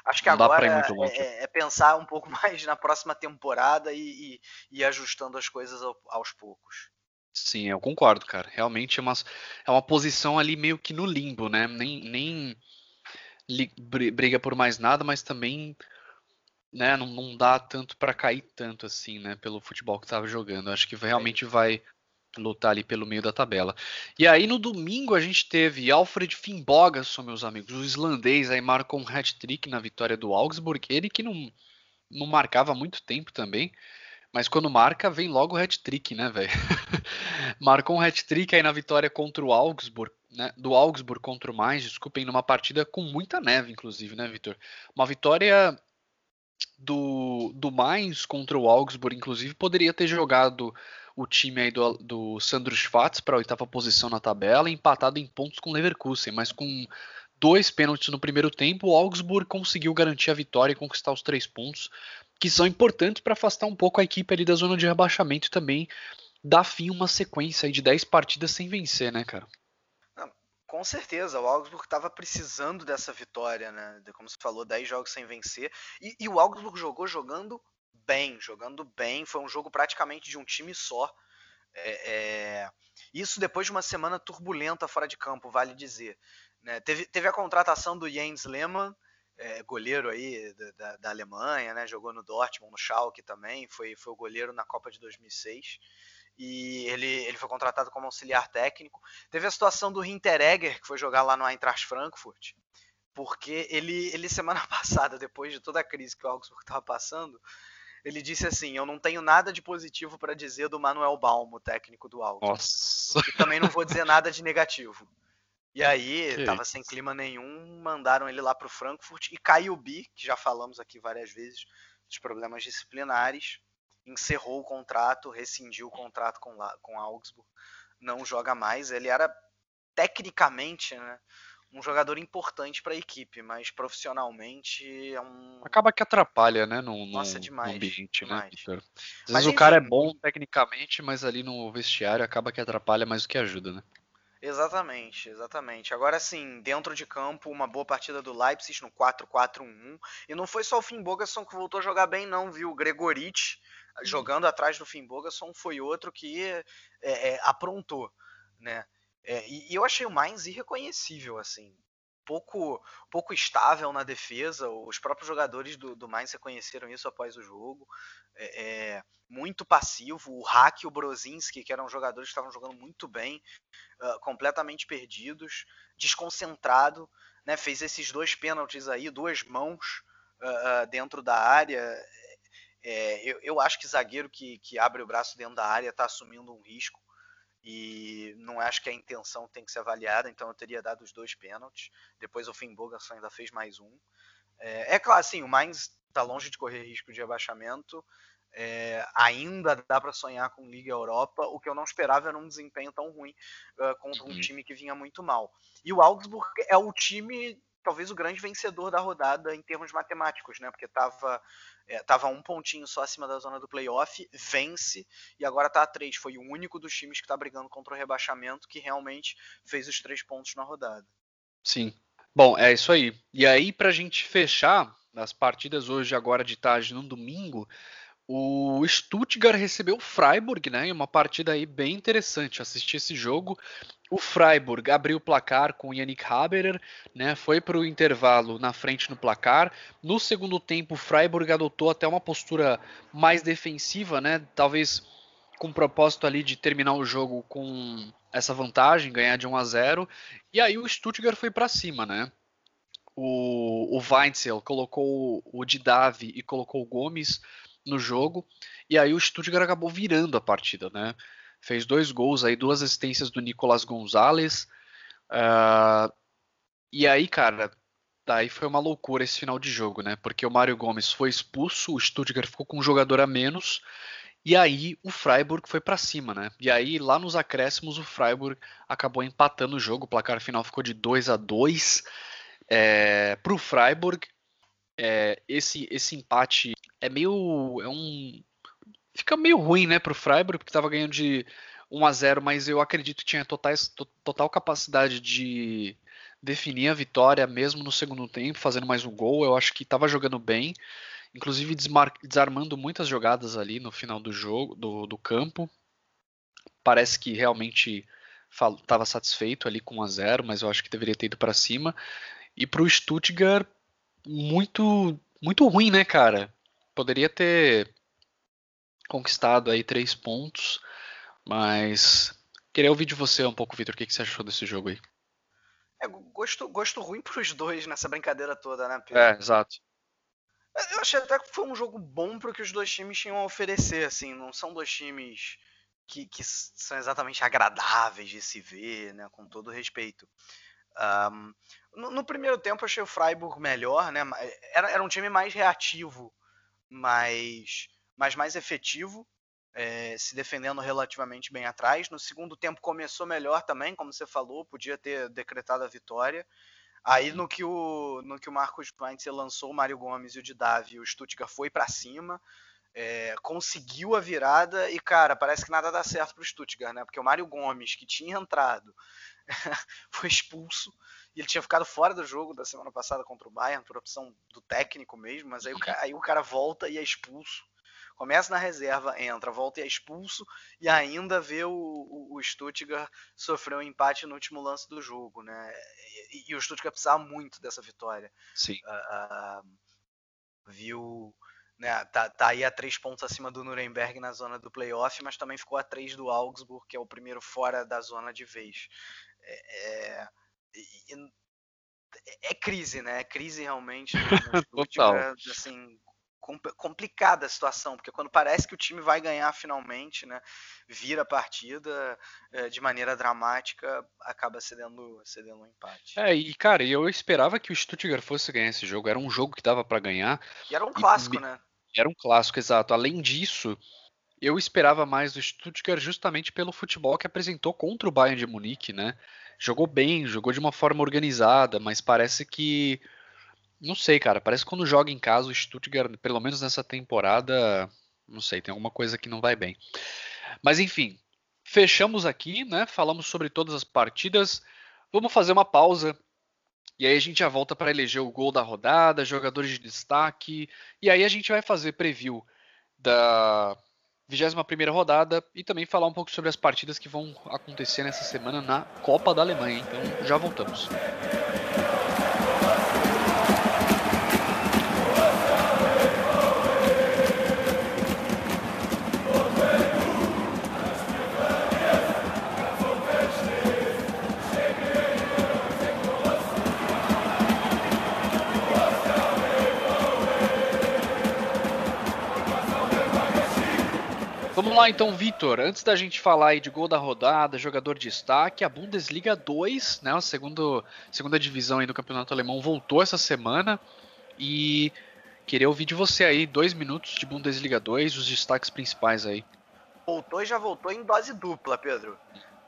Acho que não agora é, é, é, pensar um pouco mais na próxima temporada e, e, e ajustando as coisas aos poucos. Sim, eu concordo, cara. Realmente é uma, é uma posição ali meio que no limbo, né? Nem, nem briga por mais nada, mas também né, não, não dá tanto para cair tanto assim, né, pelo futebol que estava jogando. Acho que realmente vai lutar ali pelo meio da tabela. E aí no domingo a gente teve Alfred Finnbogason, meus amigos, o islandês aí marcou um hat-trick na vitória do Augsburg, ele que não, não marcava há muito tempo também, Mas quando marca, vem logo o hat-trick, né, velho? Marcou um hat-trick aí na vitória contra o Augsburg, né? Do Augsburg contra o Mais, desculpem, numa partida com muita neve, inclusive, né, Vitor? Uma vitória do, do Mainz contra o Augsburg, inclusive, poderia ter jogado o time aí do, do Sandro Schwartz para a oitava posição na tabela, empatado em pontos com o Leverkusen, mas com dois pênaltis no primeiro tempo, o Augsburg conseguiu garantir a vitória e conquistar os três pontos, que são importantes para afastar um pouco a equipe ali da zona de rebaixamento e também dar fim a uma sequência de 10 partidas sem vencer, né, cara? Com certeza, o Augsburg estava precisando dessa vitória, né? Como você falou, 10 jogos sem vencer. E, e, o Augsburg jogou jogando bem, jogando bem. Foi um jogo praticamente de um time só. É, é... Isso depois de uma semana turbulenta fora de campo, vale dizer. Né? Teve, teve a contratação do Jens Lehmann, é, goleiro aí da, da, Alemanha, né? Jogou no Dortmund, no Schalke também, foi, foi o goleiro na Copa de 2006 e ele, ele foi contratado como auxiliar técnico. Teve a situação do Hinteregger, que foi jogar lá no Eintracht Frankfurt, porque ele, ele semana passada, depois de toda a crise que o Augsburg estava passando, ele disse assim: Eu não tenho nada de positivo para dizer do Manuel Baum, o técnico do Augsburg. Nossa. E também não vou dizer nada de negativo. E aí, que tava isso? sem clima nenhum, mandaram ele lá para o Frankfurt e caiu o Bi, que já falamos aqui várias vezes dos problemas disciplinares, encerrou o contrato, rescindiu o contrato com, com Augsburg, não joga mais. Ele era tecnicamente, né, um jogador importante para a equipe, mas profissionalmente é um. Acaba que atrapalha, né? No, Nossa, no, demais, ambiente, né, demais. né? Às vezes o cara é bom tecnicamente, mas ali no vestiário acaba que atrapalha mais do que ajuda, né? Exatamente, exatamente. Agora sim, dentro de campo, uma boa partida do Leipzig no 4-4-1. E não foi só o Finn Bogason que voltou a jogar bem, não, viu? O Gregorich. Jogando atrás do Finn Bogason, foi outro que é, é, aprontou, né? É, e, e, eu achei o Mainz irreconhecível, assim. Pouco, pouco estável na defesa, os próprios jogadores do, do Mainz reconheceram isso após o jogo. É, é, muito passivo. O Hack e o Brozinski, que eram jogadores que estavam jogando muito bem, uh, completamente perdidos, desconcentrado. Né, fez esses dois pênaltis aí, duas mãos uh, uh, dentro da área. É, eu, eu, acho que zagueiro que, que abre o braço dentro da área está assumindo um risco e não acho que a intenção tem que ser avaliada, então eu teria dado os dois pênaltis. Depois o Finn Bogason ainda fez mais um. É, é claro, assim, o Mainz está longe de correr risco de abaixamento, é, ainda dá para sonhar com Liga Europa. O que eu não esperava era um desempenho tão ruim uh, contra um uhum. time que vinha muito mal. E o Augsburg é o time, talvez o grande vencedor da rodada em termos matemáticos, né? Porque estava é, tava um pontinho só acima da zona do playoff, vence e agora está a três. Foi o único dos times que está brigando contra o rebaixamento que realmente fez os três pontos na rodada. Sim. Bom, é isso aí. E aí, para a gente fechar as partidas hoje, agora de tarde, no domingo, o Stuttgart recebeu o Freiburg, né? Uma partida aí bem interessante. Assistir esse jogo. O Freiburg abriu o placar com o Yannick Haberer, né? Foi para o intervalo na frente no placar. No segundo tempo, o Freiburg adotou até uma postura mais defensiva, né? Talvez com o propósito ali de terminar o jogo com essa vantagem, ganhar de 1 a 0. E aí o Stuttgart foi para cima, né? O, o Weinzel colocou o Didavi e colocou o Gomes no jogo. E aí o Stuttgart acabou virando a partida, né? Fez dois gols aí, duas assistências do Nicolas Gonzalez. Uh, e aí, cara, daí foi uma loucura esse final de jogo, né? Porque o Mário Gomes foi expulso, o Stuttgart ficou com um jogador a menos. E aí o Freiburg foi para cima, né? E aí lá nos acréscimos o Freiburg acabou empatando o jogo, o placar final ficou de 2 a 2 é, para o Freiburg. É, esse, esse empate é meio. É um. Fica meio ruim, né, pro Freiburg, porque estava ganhando de 1 a 0 mas eu acredito que tinha totais, total capacidade de definir a vitória mesmo no segundo tempo, fazendo mais um gol. Eu acho que estava jogando bem, inclusive desarmando muitas jogadas ali no final do jogo, do, do campo. Parece que realmente estava satisfeito ali com 1 a 0 mas eu acho que deveria ter ido para cima. E para o Stuttgart, muito, muito ruim, né, cara? poderia ter conquistado aí três pontos, mas queria ouvir de você um pouco, Vitor, o que, que você achou desse jogo aí? É, gosto, gosto ruim pros dois nessa brincadeira toda, né, Pedro? É, exato. Eu achei até que foi um jogo bom para o que os dois times tinham a oferecer, assim, não são dois times que, que são exatamente agradáveis de se ver, né, com todo respeito. Um, no, no, primeiro tempo achei o Freiburg melhor, né, era, era um time mais reativo, mas, mas mais efetivo, é, se defendendo relativamente bem atrás. No segundo tempo começou melhor também, como você falou, podia ter decretado a vitória. Aí no que o, no que o Marcos Weintzel lançou o Mário Gomes e o Didavi, o Stuttgart foi para cima, é, conseguiu a virada e, cara, parece que nada dá certo pro Stuttgart, né? Porque o Mário Gomes, que tinha entrado, foi expulso e ele tinha ficado fora do jogo da semana passada contra o Bayern por opção do técnico mesmo, mas aí o, aí o cara volta e é expulso começa na reserva, entra, volta e é expulso, e ainda vê o, o, o Stuttgart sofrer um empate no último lance do jogo, né? E, e o Stuttgart precisava muito dessa vitória. Sim. Uh, uh, viu. Né, tá, tá, aí a três pontos acima do Nuremberg na zona do playoff, mas também ficou a três do Augsburg, que é o primeiro fora da zona de vez. É, é, é crise, né? É crise realmente. No Stuttgart, assim, complicada a situação, porque quando parece que o time vai ganhar finalmente, né, vira a partida é, de maneira dramática, acaba cedendo, cedendo um empate. É, e cara, eu esperava que o Stuttgart fosse ganhar esse jogo, era um jogo que dava para ganhar. E era um clássico, e, né? Era um clássico, exato. Além disso, eu esperava mais do Stuttgart justamente pelo futebol que apresentou contra o Bayern de Munique, né? Jogou bem, jogou de uma forma organizada, mas parece que não sei, cara. Parece que quando joga em casa o Stuttgart, pelo menos nessa temporada, não sei, tem alguma coisa que não vai bem. Mas enfim, fechamos aqui, né? Falamos sobre todas as partidas. Vamos fazer uma pausa. E aí a gente já volta para eleger o gol da rodada, jogadores de destaque. E aí a gente vai fazer preview da 21ª rodada e também falar um pouco sobre as partidas que vão acontecer nessa semana na Copa da Alemanha. Então já voltamos. Vamos lá então, Vitor. Antes da gente falar aí de gol da rodada, jogador de destaque, a Bundesliga 2, né, a segundo, segunda divisão aí do Campeonato Alemão, voltou essa semana e queria ouvir de você aí dois minutos de Bundesliga 2, os destaques principais aí. Voltou e já voltou em dose dupla, Pedro.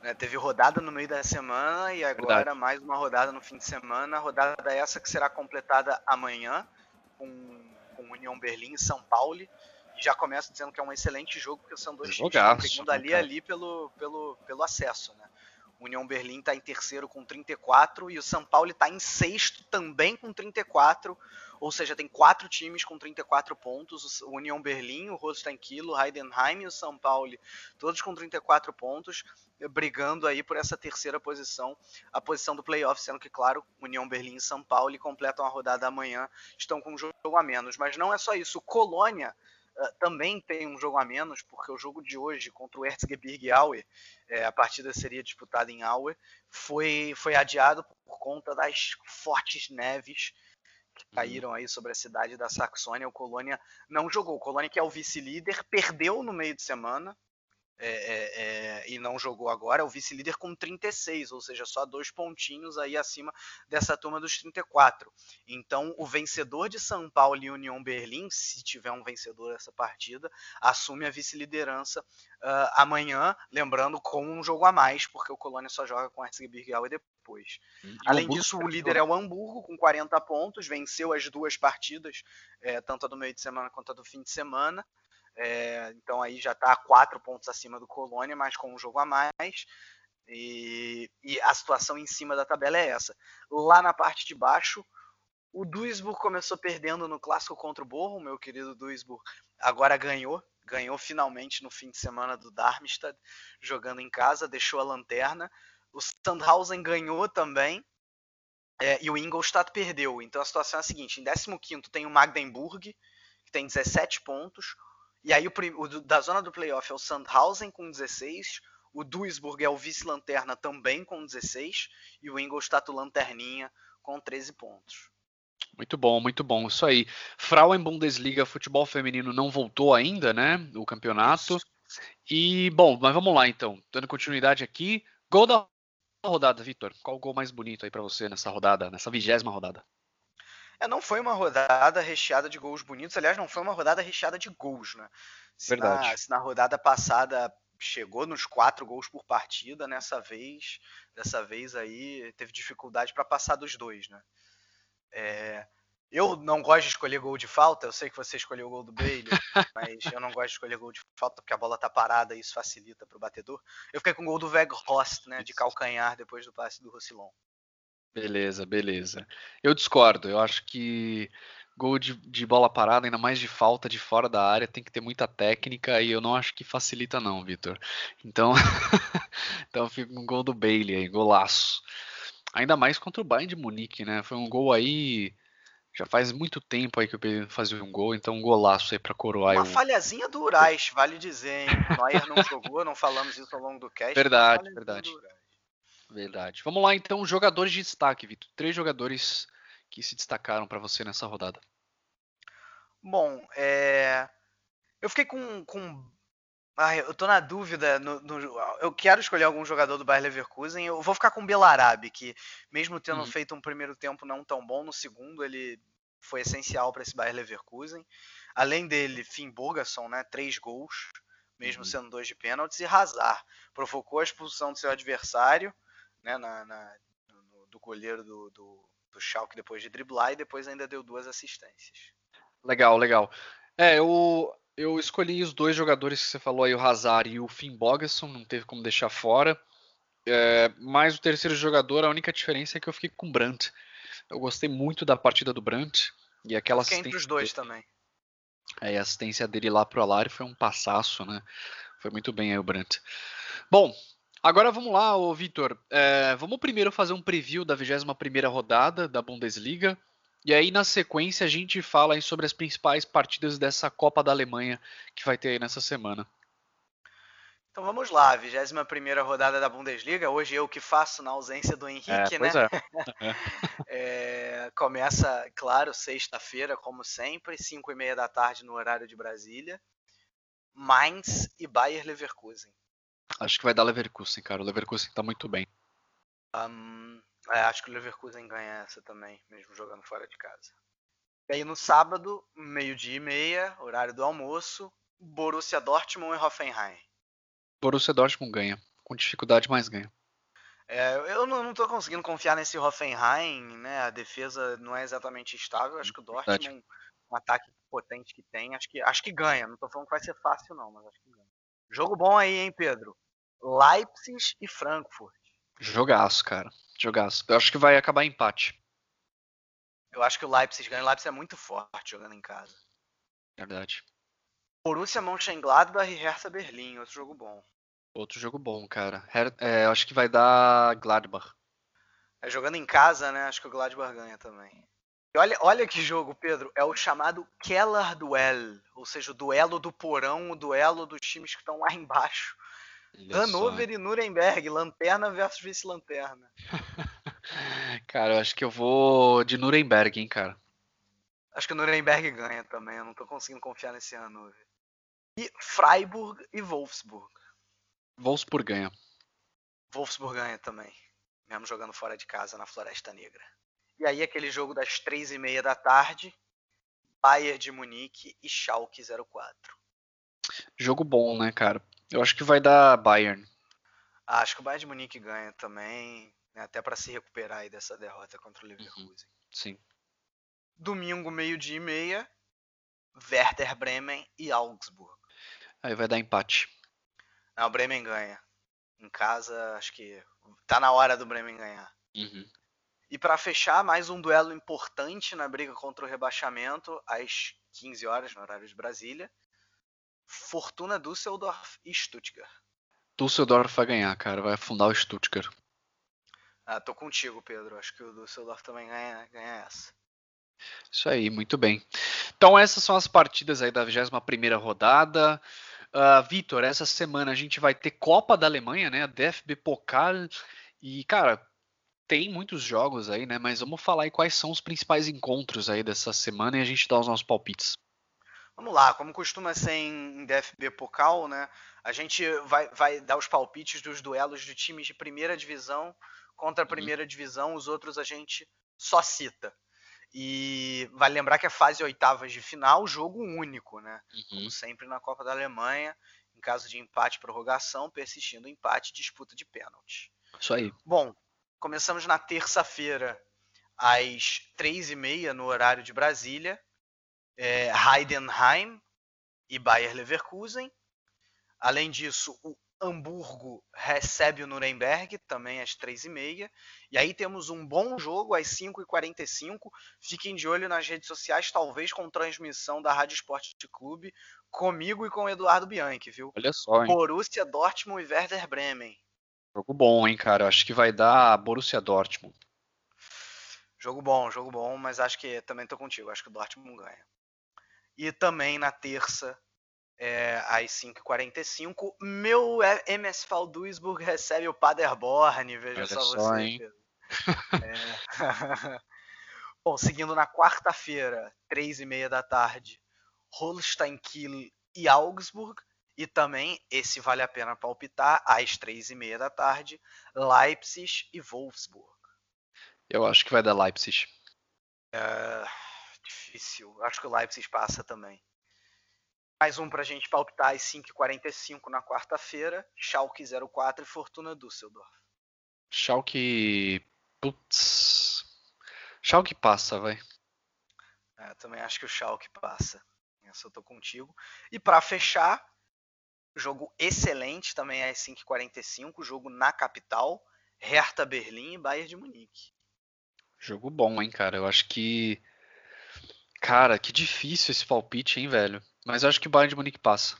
Né, teve rodada no meio da semana e agora Verdade. mais uma rodada no fim de semana. Rodada essa que será completada amanhã com, com União Berlim e São Paulo já começo dizendo que é um excelente jogo, porque são dois times brigando ali ali pelo, pelo, pelo acesso, né? O União Berlim está em terceiro com 34 e o São Paulo está em sexto também com 34, ou seja, tem quatro times com 34 pontos, o União Berlim, o Kiel, o Heidenheim e o São Paulo, todos com 34 pontos, brigando aí por essa terceira posição, a posição do playoff, sendo que, claro, União Berlim e São Paulo completam a rodada amanhã, estão com um jogo a menos, mas não é só isso, Colônia Uh, também tem um jogo a menos, porque o jogo de hoje contra o Erzgebirge Aue, é, a partida seria disputada em Aue, foi, foi adiado por conta das fortes neves que uhum. caíram aí sobre a cidade da Saxônia. O Colônia não jogou. O Colônia, que é o vice-líder, perdeu no meio de semana é, é, é, e não jogou agora, é o vice-líder com 36, ou seja, só dois pontinhos aí acima dessa turma dos 34. Então, o vencedor de São Paulo e União Berlim, se tiver um vencedor dessa partida, assume a vice-liderança uh, amanhã, lembrando com um jogo a mais, porque o Colônia só joga com Erzgebirge e depois. E Além disso, o líder é o Hamburgo com 40 pontos, venceu as duas partidas, é, tanto a do meio de semana quanto a do fim de semana. É, então aí já está quatro pontos acima do Colônia, mas com um jogo a mais. E, e, a situação em cima da tabela é essa. Lá na parte de baixo, o Duisburg começou perdendo no clássico contra o Borro, meu querido Duisburg agora ganhou, ganhou finalmente no fim de semana do Darmstadt, jogando em casa, deixou a lanterna. O Sandhausen ganhou também, é, e o Ingolstadt perdeu. Então a situação é a seguinte: em 15 tem o Magdeburg, que tem 17 pontos. E aí o, o, da zona do playoff é o Sandhausen com 16, o Duisburg é o vice-lanterna também com 16 e o Ingolstadt o lanterninha com 13 pontos. Muito bom, muito bom. Isso aí. Frauen Bundesliga Futebol Feminino não voltou ainda, né? O campeonato. E, bom, mas vamos lá então. Dando continuidade aqui. Gol da rodada, Vitor. Qual o gol mais bonito aí para você nessa rodada, nessa vigésima rodada? É, não foi uma rodada recheada de gols bonitos. Aliás, não foi uma rodada recheada de gols, né? Se Verdade. Na, se na rodada passada chegou nos quatro gols por partida, nessa vez, dessa vez aí teve dificuldade para passar dos dois, né? É, eu não gosto de escolher gol de falta, eu sei que você escolheu o gol do Bailey, mas eu não gosto de escolher gol de falta porque a bola tá parada e isso facilita para o batedor. Eu fiquei com o gol do Weghorst, né, de calcanhar depois do passe do Rossilon. Beleza, beleza. Eu discordo, eu acho que gol de, de bola parada, ainda mais de falta de fora da área, tem que ter muita técnica e eu não acho que facilita não, Vitor. Então, então fica um gol do Bailey aí, golaço. Ainda mais contra o Bayern de Munique, né? Foi um gol aí já faz muito tempo aí que o Bailey fazia um gol, então um golaço aí para coroar. Uma o... falhazinha do Urais, vale dizer, hein? Neuer não jogou, não falamos isso ao longo do cast. Verdade, verdade. Verdade. Vamos lá então, jogadores de destaque, Vitor. Três jogadores que se destacaram para você nessa rodada? Bom, é... eu fiquei com, com... Ah, eu tô na dúvida. No, no... Eu quero escolher algum jogador do Bayer Leverkusen. Eu vou ficar com o Belarabe, que mesmo tendo uhum. feito um primeiro tempo não tão bom, no segundo ele foi essencial para esse Bayer Leverkusen. Além dele, Finn Bogason, né? Três gols, mesmo uhum. sendo dois de pênaltis, e Hazard provocou a expulsão do seu adversário, né? Na, na no, do goleiro do, do do Schalke depois de driblar e depois ainda deu duas assistências. Legal, legal. É, eu, eu escolhi os dois jogadores que você falou aí, o Hazard e o Finn Bogason, não teve como deixar fora. É, mas o terceiro jogador, a única diferença é que eu fiquei com o Brandt. Eu gostei muito da partida do Brandt e aquela assistência entre os dois dele, também. É, a assistência dele lá pro Alari foi um passaço, né? Foi muito bem aí o Brandt. Bom, Agora vamos lá, ô Vitor. É, vamos primeiro fazer um preview da 21 rodada da Bundesliga. E aí, na sequência, a gente fala sobre as principais partidas dessa Copa da Alemanha que vai ter aí nessa semana. Então vamos lá, 21 rodada da Bundesliga. Hoje eu que faço na ausência do Henrique, é, né? É. é, começa, claro, sexta-feira, como sempre, 5 e meia da tarde no horário de Brasília. Mainz e Bayer Leverkusen. Acho que vai dar Leverkusen, cara. O Leverkusen tá muito bem. Um, é, acho que o Leverkusen ganha essa também, mesmo jogando fora de casa. E aí no sábado, meio-dia e meia, horário do almoço, Borussia Dortmund e Hoffenheim. Borussia Dortmund ganha. Com dificuldade, mas ganha. É, eu não, tô conseguindo confiar nesse Hoffenheim, né? A defesa não é exatamente estável. Acho que o Dortmund, Verdade. um ataque potente que tem, acho que, acho que ganha. Não tô falando que vai ser fácil, não, mas acho que ganha. Jogo bom aí, hein, Pedro? Leipzig e Frankfurt. Jogaço, cara. Jogaço. Eu acho que vai acabar empate. Eu acho que o Leipzig ganha. O Leipzig é muito forte jogando em casa. Verdade. Borussia Mönchengladbach e Hertha Berlim. Outro jogo bom. Outro jogo bom, cara. É, eu acho que vai dar Gladbach. É, jogando em casa, né? Acho que o Gladbach ganha também. E olha, olha que jogo, Pedro. É o chamado Keller Duel. Ou seja, o duelo do porão, o duelo dos times que estão lá embaixo. Hannover e Nuremberg, lanterna versus vice-lanterna. cara, eu acho que eu vou de Nuremberg, hein, cara. Acho que o Nuremberg ganha também, eu não tô conseguindo confiar nesse Hannover. E Freiburg e Wolfsburg. Wolfsburg ganha. Wolfsburg ganha também, mesmo jogando fora de casa na Floresta Negra. E aí aquele jogo das três e meia da tarde, Bayern de Munique e Schalke 04. Jogo bom, né, cara? Eu acho que vai dar Bayern. Ah, acho que o Bayern de Munique ganha também, né, até para se recuperar aí dessa derrota contra o uhum. Leverkusen. Uhum, sim. Domingo, meio-dia e meia, Werder Bremen e Augsburg. Aí vai dar empate. Não, o Bremen ganha. Em casa, acho que tá na hora do Bremen ganhar. Uhum. E para fechar, mais um duelo importante na briga contra o rebaixamento, às 15 horas, no horário de Brasília. Fortuna Düsseldorf e Stuttgart. Düsseldorf vai ganhar, cara. Vai afundar o Stuttgart. Ah, tô contigo, Pedro. Acho que o Düsseldorf também ganha, ganha essa. Isso aí, muito bem. Então essas são as partidas aí da 21ª rodada. Uh, Vitor, essa semana a gente vai ter Copa da Alemanha, né? A DFB Pokal. E, cara, tem muitos jogos aí, né? Mas vamos falar aí quais são os principais encontros aí dessa semana e a gente dá os nossos palpites. Vamos lá, como costuma ser em DFB Pokal, né? A gente vai, vai dar os palpites dos duelos de times de primeira divisão contra a uhum. primeira divisão, os outros a gente só cita. E vale lembrar que a fase oitavas de final, jogo único, né? Uhum. Como sempre na Copa da Alemanha, em caso de empate prorrogação, persistindo empate, disputa de pênalti. Isso aí. Bom, começamos na terça-feira, às três e meia, no horário de Brasília. É, Heidenheim e Bayer Leverkusen. Além disso, o Hamburgo recebe o Nuremberg, também às 3h30. E aí temos um bom jogo às 5h45. Fiquem de olho nas redes sociais, talvez com transmissão da Rádio Esporte Clube, comigo e com o Eduardo Bianchi, viu? Olha só, hein? Borussia Dortmund e Werder Bremen. Jogo bom, hein, cara? Acho que vai dar Borussia Dortmund. Jogo bom, jogo bom, mas acho que também tô contigo. Acho que o Dortmund ganha. E também na terça, é, às 5h45. Meu MSV Duisburg recebe o Paderborn, veja Olha só, só você. Hein? É. Bom, seguindo na quarta-feira, 3h30 da tarde, Holstein Kiel e Augsburg. E também, esse vale a pena palpitar, às 3h30 da tarde, Leipzig e Wolfsburg. Eu acho que vai dar Leipzig. É, difícil. Acho que o Leipzig passa também. Mais um pra gente palpitar às 5h45 na quarta-feira. Schalke 04 e Fortuna Düsseldorf. Schalke... Putz... Schalke passa, vai. É, também acho que o Schalke passa. Essa eu tô contigo. E para fechar, jogo excelente também às 5h45, jogo na capital, Hertha Berlim e Bayern de Munique. Jogo bom, hein, cara. Eu acho que. Cara, que difícil esse palpite, hein, velho. Mas eu acho que o Bayern de Munique passa.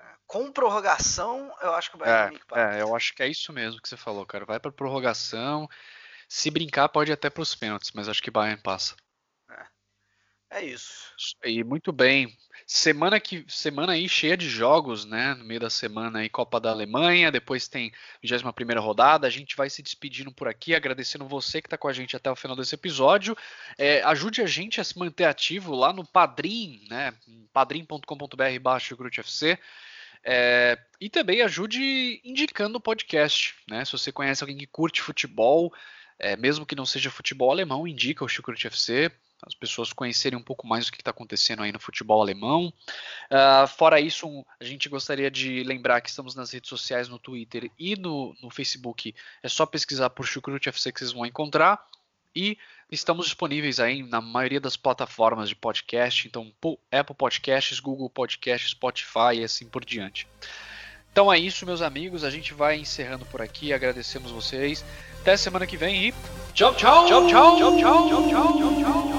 É, com prorrogação, eu acho que o Bayern é, de Munique passa. É, eu acho que é isso mesmo que você falou, cara. Vai para prorrogação. Se brincar, pode ir até para os pênaltis, mas acho que o Bayern passa. É, isso. E muito bem. Semana que semana aí cheia de jogos, né? No meio da semana aí Copa da Alemanha, depois tem 21 primeira rodada. A gente vai se despedindo por aqui, agradecendo você que está com a gente até o final desse episódio. É, ajude a gente a se manter ativo lá no Padrim, né? padrim.com.br/grutfc. É, e também ajude indicando o podcast, né? Se você conhece alguém que curte futebol, é, mesmo que não seja futebol alemão, indica o Chucrut FC as pessoas conhecerem um pouco mais o que está acontecendo aí no futebol alemão. Uh, fora isso, um, a gente gostaria de lembrar que estamos nas redes sociais, no Twitter e no, no Facebook. É só pesquisar por Chucrute FC que vocês vão encontrar. E estamos disponíveis aí na maioria das plataformas de podcast, então Apple Podcasts, Google Podcasts, Spotify e assim por diante. Então é isso, meus amigos. A gente vai encerrando por aqui. Agradecemos vocês. Até semana que vem e tchau, tchau, tchau, tchau, tchau, tchau, tchau, tchau. tchau, tchau.